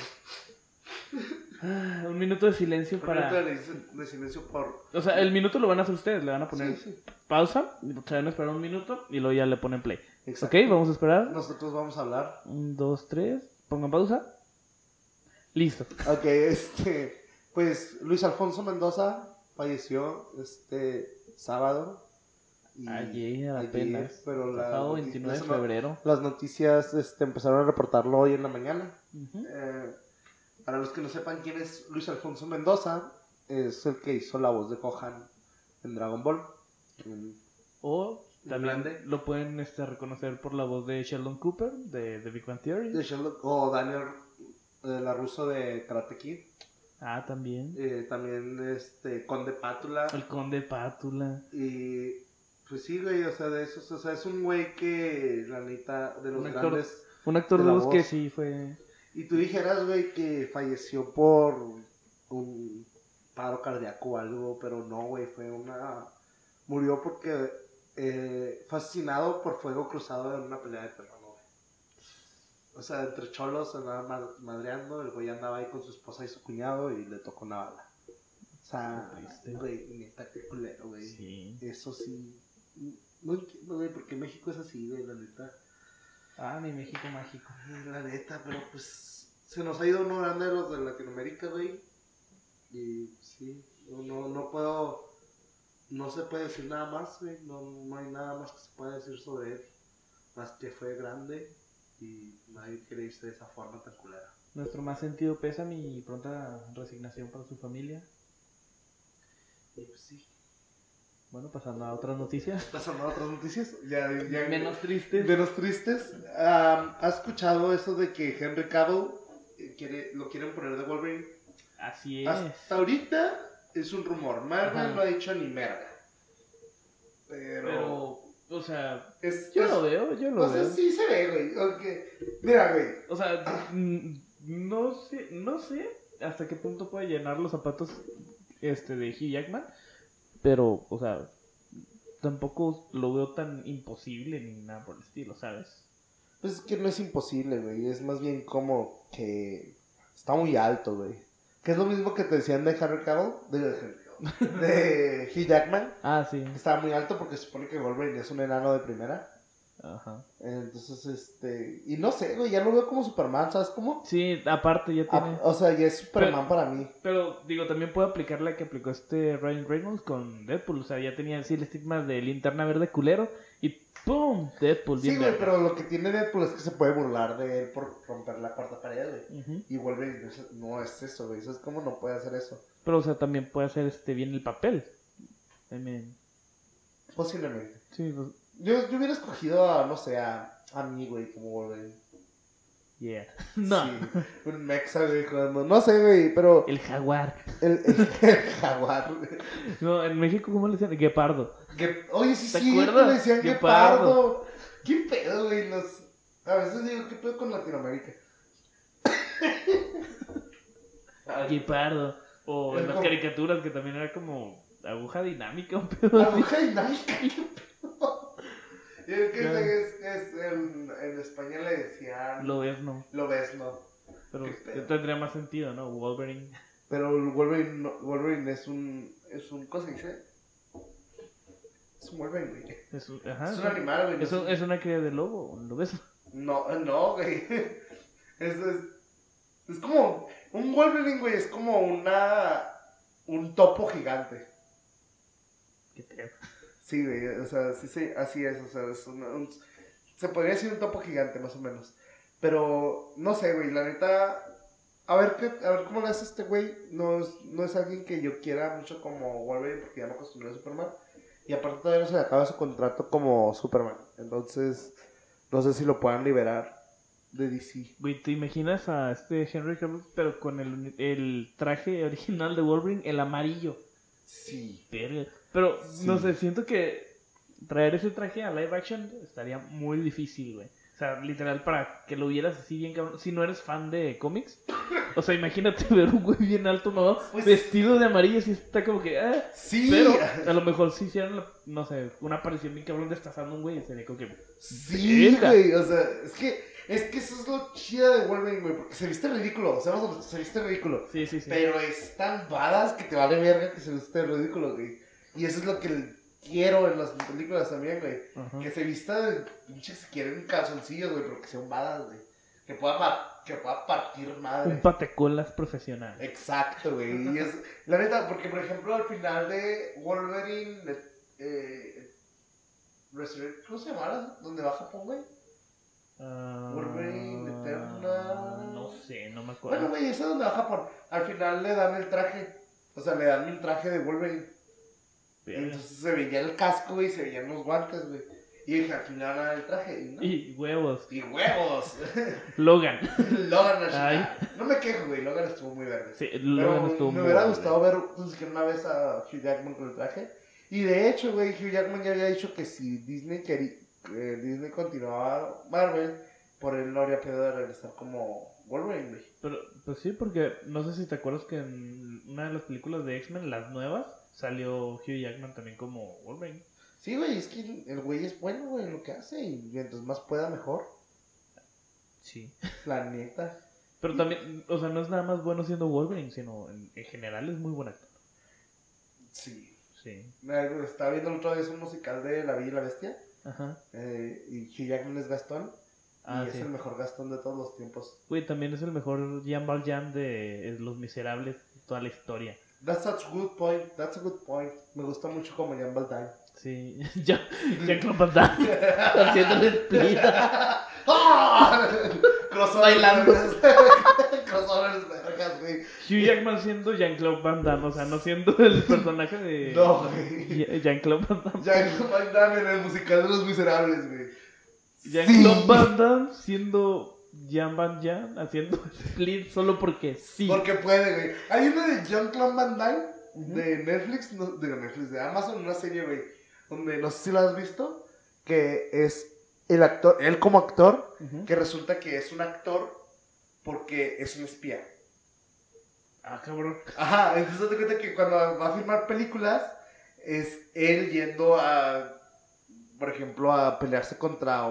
Ah, <gasps> Un minuto de silencio Un para. minuto de, silencio por. O sea, el minuto lo van a hacer ustedes, le van a poner Sí, sí. pausa, se van a esperar un minuto y luego ya le ponen play. Exacto. Ok, vamos a esperar. Nosotros vamos a hablar. Un, dos, tres. Pongan pausa. Listo. Ok, este. Pues Luis Alfonso Mendoza falleció este sábado. y- Ayer apenas. pero la noti- 29 de febrero. Las noticias este, empezaron a reportarlo hoy en la mañana. Ujú. Eh, para los que no sepan quién es Luis Alfonso Mendoza, es el que hizo la voz de Gohan en Dragon Ball. O también Grande. lo pueden este, reconocer por la voz de Sheldon Cooper de The Big Bang Theory. de o Daniel eh, la ruso de Karate Kid. Ah, también. Eh, también este Conde Pátula. El Conde Pátula. Y pues sí, güey, o sea, de esos, o sea, es un güey que la neta de los Un actor. grandes. Un actor De de voz que sí fue. Y tú dijeras, güey, que falleció por un paro cardíaco o algo, pero no, güey, fue una. Murió porque eh, fue asesinado por fuego cruzado en una pelea de terreno, güey. O sea, entre cholos andaba ma- madreando, el güey andaba ahí con su esposa y su cuñado y le tocó una bala. O sea, güey, neta, qué culero, güey. Sí. Eso sí. No entiendo, güey, porque México es así, güey, la neta. Ah, mi México mágico. La neta, pero pues se nos ha ido uno grande de los de Latinoamérica, güey. Y sí, no, no, no puedo, no se puede decir nada más, güey. No, no hay nada más que se pueda decir sobre él. Más que fue grande y nadie quiere irse de esa forma tan culera. Nuestro más sentido pésame y pronta resignación para su familia. Y pues sí. Bueno, pasando a otras noticias. <laughs> Pasando a otras noticias, ya, ya Menos tristes. menos tristes. Am, ¿Has escuchado eso de que Henry Cavill eh, quiere, lo quieren poner de Wolverine? Así es. Hasta ahorita es un rumor. Marvel no ha dicho ni merda. Pero. Pero, o sea, es, yo es- lo veo, yo lo O sea, veo. sí se ve, güey. aunque- Mira, güey. O sea, mm, no sé, no sé hasta qué punto puede llenar los zapatos este de Hugh Jackman, pero, o sea, tampoco lo veo tan imposible ni nada por el estilo, ¿sabes? Pues es que no es imposible, güey. Es más bien como que está muy alto, güey. Que es lo mismo que te decían de Henry Cavill. De, de <laughs> de Hugh Jackman. Ah, sí. Estaba muy alto porque se supone que Wolverine es un enano de primera. Ajá. Entonces, este. Y no sé, güey, ya lo veo como Superman, ¿sabes cómo? Sí, aparte ya tiene... Ah, o sea, ya es Superman para mí. Pero, digo, también puede aplicar la que aplicó este Ryan Reynolds con Deadpool. O sea, ya tenía así el estigma de linterna verde culero. Y ¡pum! Deadpool, bien Sí, güey, pero lo que tiene Deadpool es que se puede burlar de él por romper la cuarta pared, güey. Y no es- no es eso, güey. ¿Sabes cómo no puede hacer eso? Pero, o sea, también puede hacer este bien el papel. Mean, Posiblemente. sí, pues, Yo, yo hubiera escogido a, no sé, a, a mí, güey, como Wolverine. yeah. <laughs> No, Sí, un mexa, güey, jugando. No sé, güey, pero el jaguar. el, el, <laughs> el jaguar. güey. No, en México, ¿cómo le decían? Guepardo. Oye, sí, ¿Te sí, acuerdas? le decían Guepardo. guepardo. ¿Qué pedo, güey? Los... A veces digo, ¿qué pedo con Latinoamérica? <laughs> Guepardo. O en las como- caricaturas que también era como aguja dinámica, un pedo así. Aguja dinámica. ¿qué pedo? <laughs> Y es que Claro. es, es, en, en español le decían... Lo ves, no. Lo ves, ¿no? Pero tendría más sentido, ¿no? Wolverine. Pero Wolverine, no- Wolverine es un... Es un... ¿Cómo se dice? Es un Wolverine, güey. Es un, ajá, Es un animal, güey. Es, un- es una cría de lobo, lo ves. No, no, güey. <laughs> Es. Es como. Un Wolverine, güey, es como una. Un topo gigante. Qué pedo. Sí, güey. O sea, sí, sí, así es. O sea, es una- un- se podría decir un topo gigante, más o menos. Pero, no sé, güey, la neta. A ver, qué, a ver cómo le hace este güey. No es, no es alguien que yo quiera mucho como Wolverine, porque ya me acostumbré a Superman. Y aparte, todavía no se le acaba su contrato como Superman. Entonces, no sé si lo puedan liberar de DC. Güey, ¿te imaginas a este Henry Cavill, pero con el, el traje original de Wolverine, el amarillo? Sí. Verga. Pero, no Sí. sé, siento que traer ese traje a live action estaría muy difícil, güey. O sea, literal, para que lo vieras así bien cabrón. Si no eres fan de cómics. O sea, imagínate <laughs> ver un güey bien alto, ¿no? Pues- Vestido de amarillo, así está como que... ah. Sí. Pero a lo mejor si hicieran, no sé, una aparición bien cabrón destazando a un güey, sería como que... Sí, güey. O sea, es que, es que eso es lo chido de Wolverine, güey. Porque se viste ridículo. O sea, se viste ridículo. Sí, sí, sí. Pero es tan badass que te vale verga que se viste ridículo, güey. Y eso es lo que quiero en las películas también, güey. Ajá. Que se vista de pinche si quieren calzoncillos, güey, pero que sea un badass, güey. Que pueda, que pueda partir madre. Un patecolas profesional. Exacto, güey. Y es, la neta, porque por ejemplo al final de Wolverine, eh, ¿cómo se llama? ¿Dónde va Japón, güey? Ah, Wolverine, Eterna. No sé, no me acuerdo. Bueno, güey, ese es donde va Japón. Al final le dan el traje. O sea, le dan el traje de Wolverine. Y entonces se veía el casco, güey, y se veían los guantes, güey. Y dije, al final dan el traje. No. Y huevos. y huevos. <laughs> Logan. Logan, Ay. No me quejo, güey. Logan estuvo muy verde. Sí, Pero Logan estuvo me muy hubiera gustado ver siquiera una vez a Hugh Jackman con el traje. Y de hecho, güey, Hugh Jackman ya había dicho que si Disney quería, eh, Disney continuaba Marvel, por él no habría pedo de regresar como Wolverine, güey. Pero, pues sí, porque no sé si te acuerdas que en una de las películas de X-Men, las nuevas, salió Hugh Jackman también como Wolverine. Sí, güey, es que el güey es bueno, güey, en lo que hace. Y mientras más pueda, mejor. Sí. La neta. Pero también, o sea, no es nada más bueno siendo Wolverine, sino en, en general es muy buen actor. Sí. Sí. Estaba viendo la otra vez un musical de La Bella y la Bestia. Ajá. eh, y Hugh Jackman es Gastón. Ah, y sí. es el mejor Gastón de todos los tiempos. Güey, también es el mejor Jean Valjean de Los Miserables de toda la historia. That's such a good point. That's a good point. Me gusta mucho como Jan Baldine. Sí. Ya, Jean-Claude Van Damme split. ¡Ah! Crossover. Bailando. <laughs> Crossovers, vergas, güey. Hugh Jackman siendo Jean-Claude Van Damme, o sea, no siendo el personaje de <laughs> No, güey. Jean-Claude Van Damme. Jan Van Damme en el musical de Los Miserables, güey. Jean-Claude Sí. Van Damme siendo Jean Van Damme haciendo <laughs> split solo porque sí. Porque puede, güey. Hay una de Jean-Claude Van Damme de Netflix, no, de Netflix, de Amazon, una serie, güey, donde no sé si la has visto, que es el actor, él como actor, que resulta que es un actor porque es un espía. Ah, cabrón. Ajá, entonces te cuenta que cuando va a filmar películas, es él yendo a, por ejemplo, a pelearse contra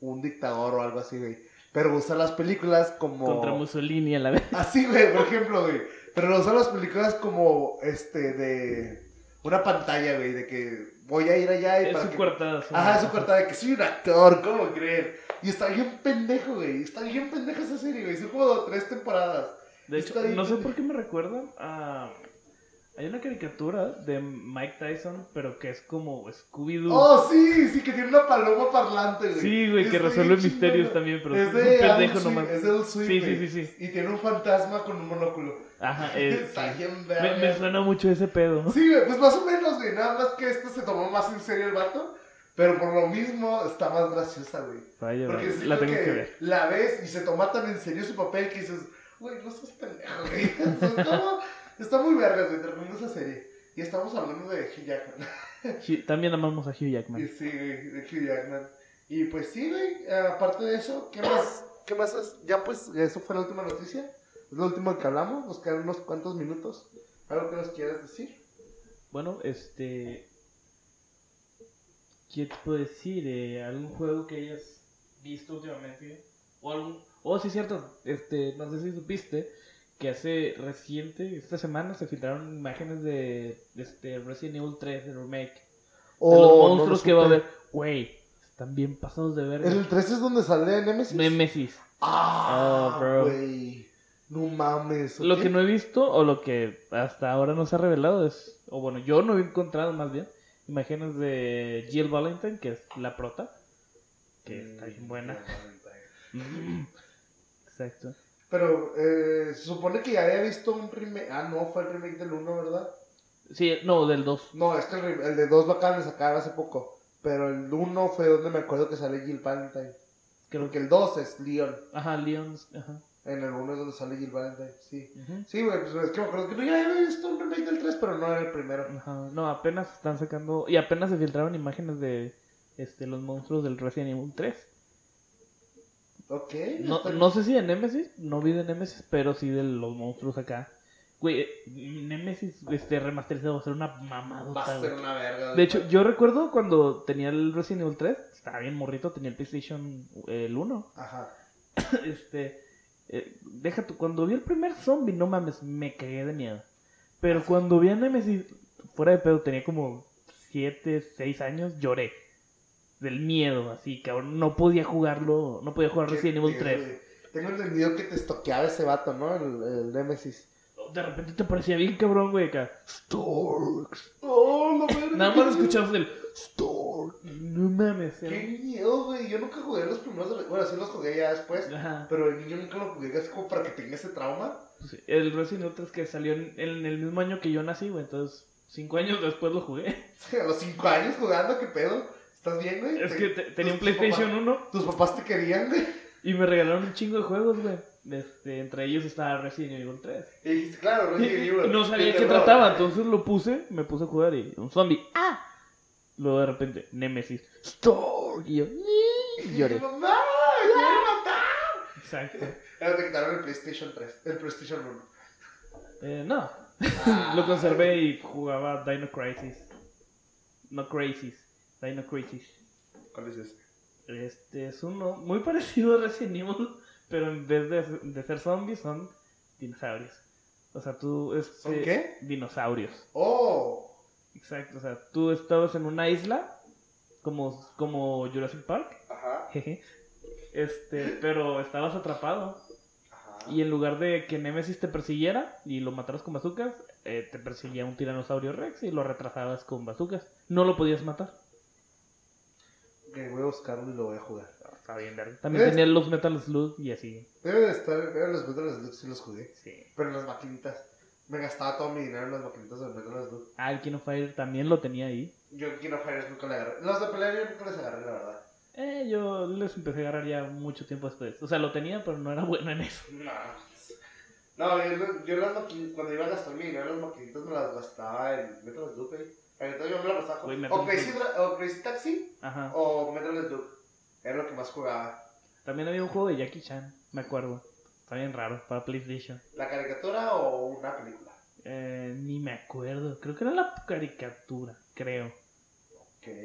un dictador o algo así, güey. Pero usa las películas como... Contra Mussolini a la vez. Así, güey, por ejemplo, güey. Pero usa las películas como, este, de... una pantalla, güey, de que voy a ir allá y Es para su que- cuartada. Ajá, su cortada de que soy un actor, ¿cómo creer? Y está bien pendejo, güey. Está bien pendeja esa serie, güey. Son como tres temporadas. De hecho, no sé por qué me recuerdan a... Hay una caricatura de Mike Tyson, pero que es como Scooby-Doo. Oh, sí, sí, que tiene una paloma parlante, güey. sí, güey, que resuelve misterios también, pero es es de un pendejo nomás. Es de Adult Swim, Sí, sí, sí, sí. Y tiene un fantasma con un monóculo. Ajá, <laughs> eh, Está sí. bien me, suena mucho ese pedo. Sí, güey, pues más o menos, güey. Nada más que esto se tomó más en serio el vato. Pero por lo mismo está más graciosa, güey. Vaya, Porque vaya, la tengo que, que ver. la ves y se toma tan en serio su papel que dices, güey, no seas pendejo, güey. <laughs> Está, muy vergas, güey, terminó esa serie. Y estamos hablando de Hugh Jackman. <laughs> Hugh- También amamos a Hugh Y Jackman. sí, güey, de Hugh Jackman. Y pues sí, güey, aparte de eso, ¿qué más? ¿Qué más es? Ya pues, eso fue la última noticia. Es lo último que hablamos. Nos quedan unos cuantos minutos. ¿Algo que nos quieras decir? Bueno, este... ¿Qué te puedo decir? Eh, ¿Algún juego que hayas visto últimamente? O algún... Oh, sí, cierto. Este, no sé si supiste que hace reciente, esta semana, se filtraron imágenes de este, Resident Evil 3, el remake. de Oh, los no lo monstruos que va a haber. Güey, están bien pasados de verga. ¿El 3 es donde sale Nemesis? Nemesis. Ah, Oh, bro. güey. No mames. Lo que no he visto, o lo que hasta ahora no se ha revelado, es, o bueno, yo no he encontrado más bien, imágenes de Jill Valentine, que es la prota, que está bien buena. Mm. Exacto. Pero eh, se supone que ya había visto un remake. Ah, no, fue el remake del 1, ¿verdad? Sí, no, del 2. No, es que el, re- el de 2 lo acaban de sacar hace poco. Pero el 1 fue donde me acuerdo que sale Jill Valentine. Creo que. el 2 es Leon. Ajá, Leons. Ajá. En el 1 es donde sale Jill Valentine, sí. Ujú. Sí, güey, pues es que me acuerdo que no, ya había visto un remake del 3, pero no era el primero. Ajá. No, apenas están sacando. Y apenas se filtraron imágenes de este, los monstruos del Resident Evil 3. Ok. No, no sé si de Nemesis, no vi de Nemesis, pero sí de los monstruos acá. Güey, eh, Nemesis este, remasterizado va a ser una mamada. Va a ser una verga. De hecho, yo recuerdo cuando tenía el Resident Evil 3, estaba bien morrito, tenía el PlayStation eh, el 1. Ajá. <coughs> Este, eh, deja tú, cuando vi el primer zombie, no mames, me cagué de miedo. Pero cuando vi a Nemesis, fuera de pedo, tenía como 7, 6 años, lloré. Del miedo, así, cabrón. No podía jugarlo, no podía jugar Resident Evil pedo, 3. güey. Tengo entendido que te estoqueaba ese vato, ¿no? El, el Nemesis. De repente te parecía bien cabrón, güey, acá. Storks. Oh, verga. Nada más escuchabas el Stork. No mames. Qué miedo, güey. Yo nunca jugué los primeros. de- Bueno, sí los jugué ya después. Ajá. Pero el niño nunca lo jugué así como para que tenga ese trauma. Sí, El Resident Evil 3 que salió en, en el mismo año que yo nací, güey. Entonces, cinco años después lo jugué. <laughs> A los 5 años jugando, ¿qué pedo? ¿Estás bien, güey? Es que te- tenía un PlayStation papás- 1 Tus papás te querían, güey. y me regalaron un chingo de juegos, güey. Este, entre ellos estaba Resident Evil 3. Y dijiste, claro, Resident Y <laughs> Evil. no sabía de qué trataba, entonces lo puse, me puse a jugar y un zombie. ¡Ah! Luego de repente, Nemesis. Stork. Y yo, y lloré. ¡Mamá! ¡Me matar! Exacto. <laughs> Ahora te quitaron el PlayStation 3. El PlayStation 1. Eh, no. <laughs> Ah. Lo conservé y jugaba Dino Crisis. No Crisis. Dino Crisis. ¿Cuál es ese? Este es uno muy <laughs> parecido a Resident Evil, pero en vez de, de ser zombies son dinosaurios. O sea, tú... Este, ¿Son qué? Dinosaurios. ¡Oh! Exacto. O sea, tú estabas en una isla como, como Jurassic Park. Ajá. jeje, Este, pero estabas atrapado. Ajá. Y en lugar de que Nemesis te persiguiera y lo mataras con bazucas, eh, te perseguía un tiranosaurio Rex y lo retrasabas con bazucas. No lo podías matar. Ok, voy a buscarlo y lo voy a jugar. Está bien, verga. También ¿Ves? tenía los Metal Slug y así. Debe de estar. Debe los Metal Slug sí los jugué. Sí. Pero en las maquinitas. Me gastaba todo mi dinero en las maquinitas de Metal Slug. Ah, el King of Fire también lo tenía ahí. Yo en King of Fighters nunca le agarré. Los de pelea yo nunca les agarré, la verdad. Eh, yo les empecé a agarrar ya mucho tiempo después. O sea, lo tenía, pero no era bueno en eso. No. No, yo, yo las maquinitas, cuando iba a gastar mi dinero en las maquinitas me las gastaba en Metal Slug, güey. Entonces yo me. Güey, O Crazy, Slug. Dra- o Crazy Taxi Ajá. o Metal Slug. Era lo que más jugaba. También había un juego de Jackie Chan, me acuerdo. Está bien raro, para PlayStation. ¿La caricatura o una película? Eh, ni me acuerdo. Creo que era la caricatura, creo.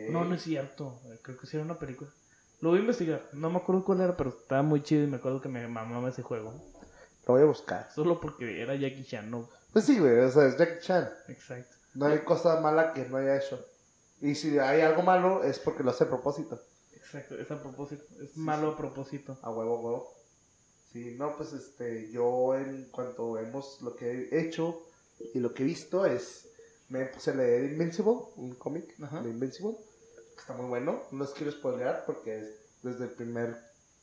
No, no es cierto. Eh, Creo que sí era una película. Lo voy a investigar. No me acuerdo cuál era, pero estaba muy chido y me acuerdo que me mamaba ese juego. Lo voy a buscar. Solo porque era Jackie Chan, no. Pues sí, güey, o sea, es Jackie Chan. Exacto. No hay cosa mala que no haya hecho. Y si hay algo malo es porque lo hace a propósito. Exacto, es a propósito. Es malo a propósito. A huevo, a huevo. Sí, no, pues este, yo en cuanto vemos lo que he hecho y lo que he visto es, me puse a leer Invincible, un cómic de Invincible, que está muy bueno, no les quiero spoilear porque es- desde el primer,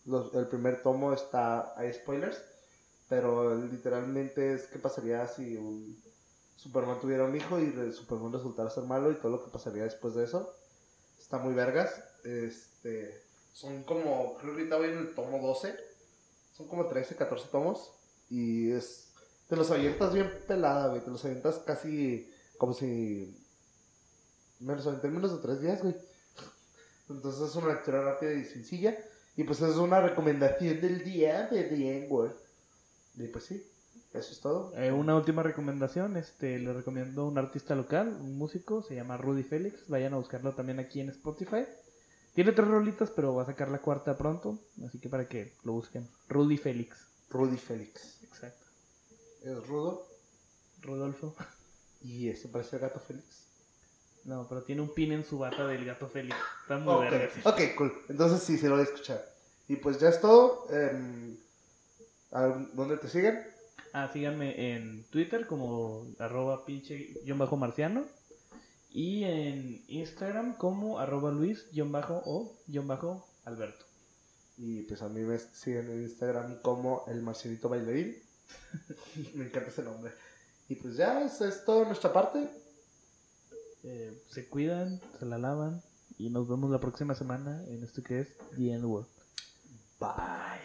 los- el primer tomo está, hay spoilers, pero literalmente es qué pasaría si un Superman tuviera un hijo y Superman resultara ser malo y todo lo que pasaría después de eso. Está muy vergas, este, son como, creo que ahorita voy en el tomo 12, son como 13, 14 tomos. Y es. Te los avientas bien pelada, güey. Te los avientas casi como si. Me los menos de 3 días, güey. Entonces es una lectura rápida y sencilla. Y pues es una recomendación del día de The N-Word. Y pues sí, eso es todo. Eh, una última recomendación, este, le recomiendo un artista local, un músico, se llama Rudy Félix, vayan a buscarlo también aquí en Spotify. Tiene tres rolitas, pero va a sacar la cuarta pronto, así que para que lo busquen. Rudy Félix. Rudy Félix. Exacto. Es rudo. Rodolfo. Y este parece el gato Félix. No, pero tiene un pin en su bata del gato Félix. Está muy Ok, verga. ok, cool. Entonces sí, se lo voy a escuchar. Y pues ya es todo. ¿a ¿Dónde te siguen? Ah, síganme en Twitter como arroba pinche guion bajo marciano. Y en Instagram como arroba luis guion bajo o guion bajo alberto. Y pues a mí me siguen en Instagram como el Marcelito Bailarín. <laughs> me encanta ese nombre. Y pues ya, eso es todo nuestra parte. Eh, se cuidan, se la lavan y nos vemos la próxima semana en esto que es The End World. Bye.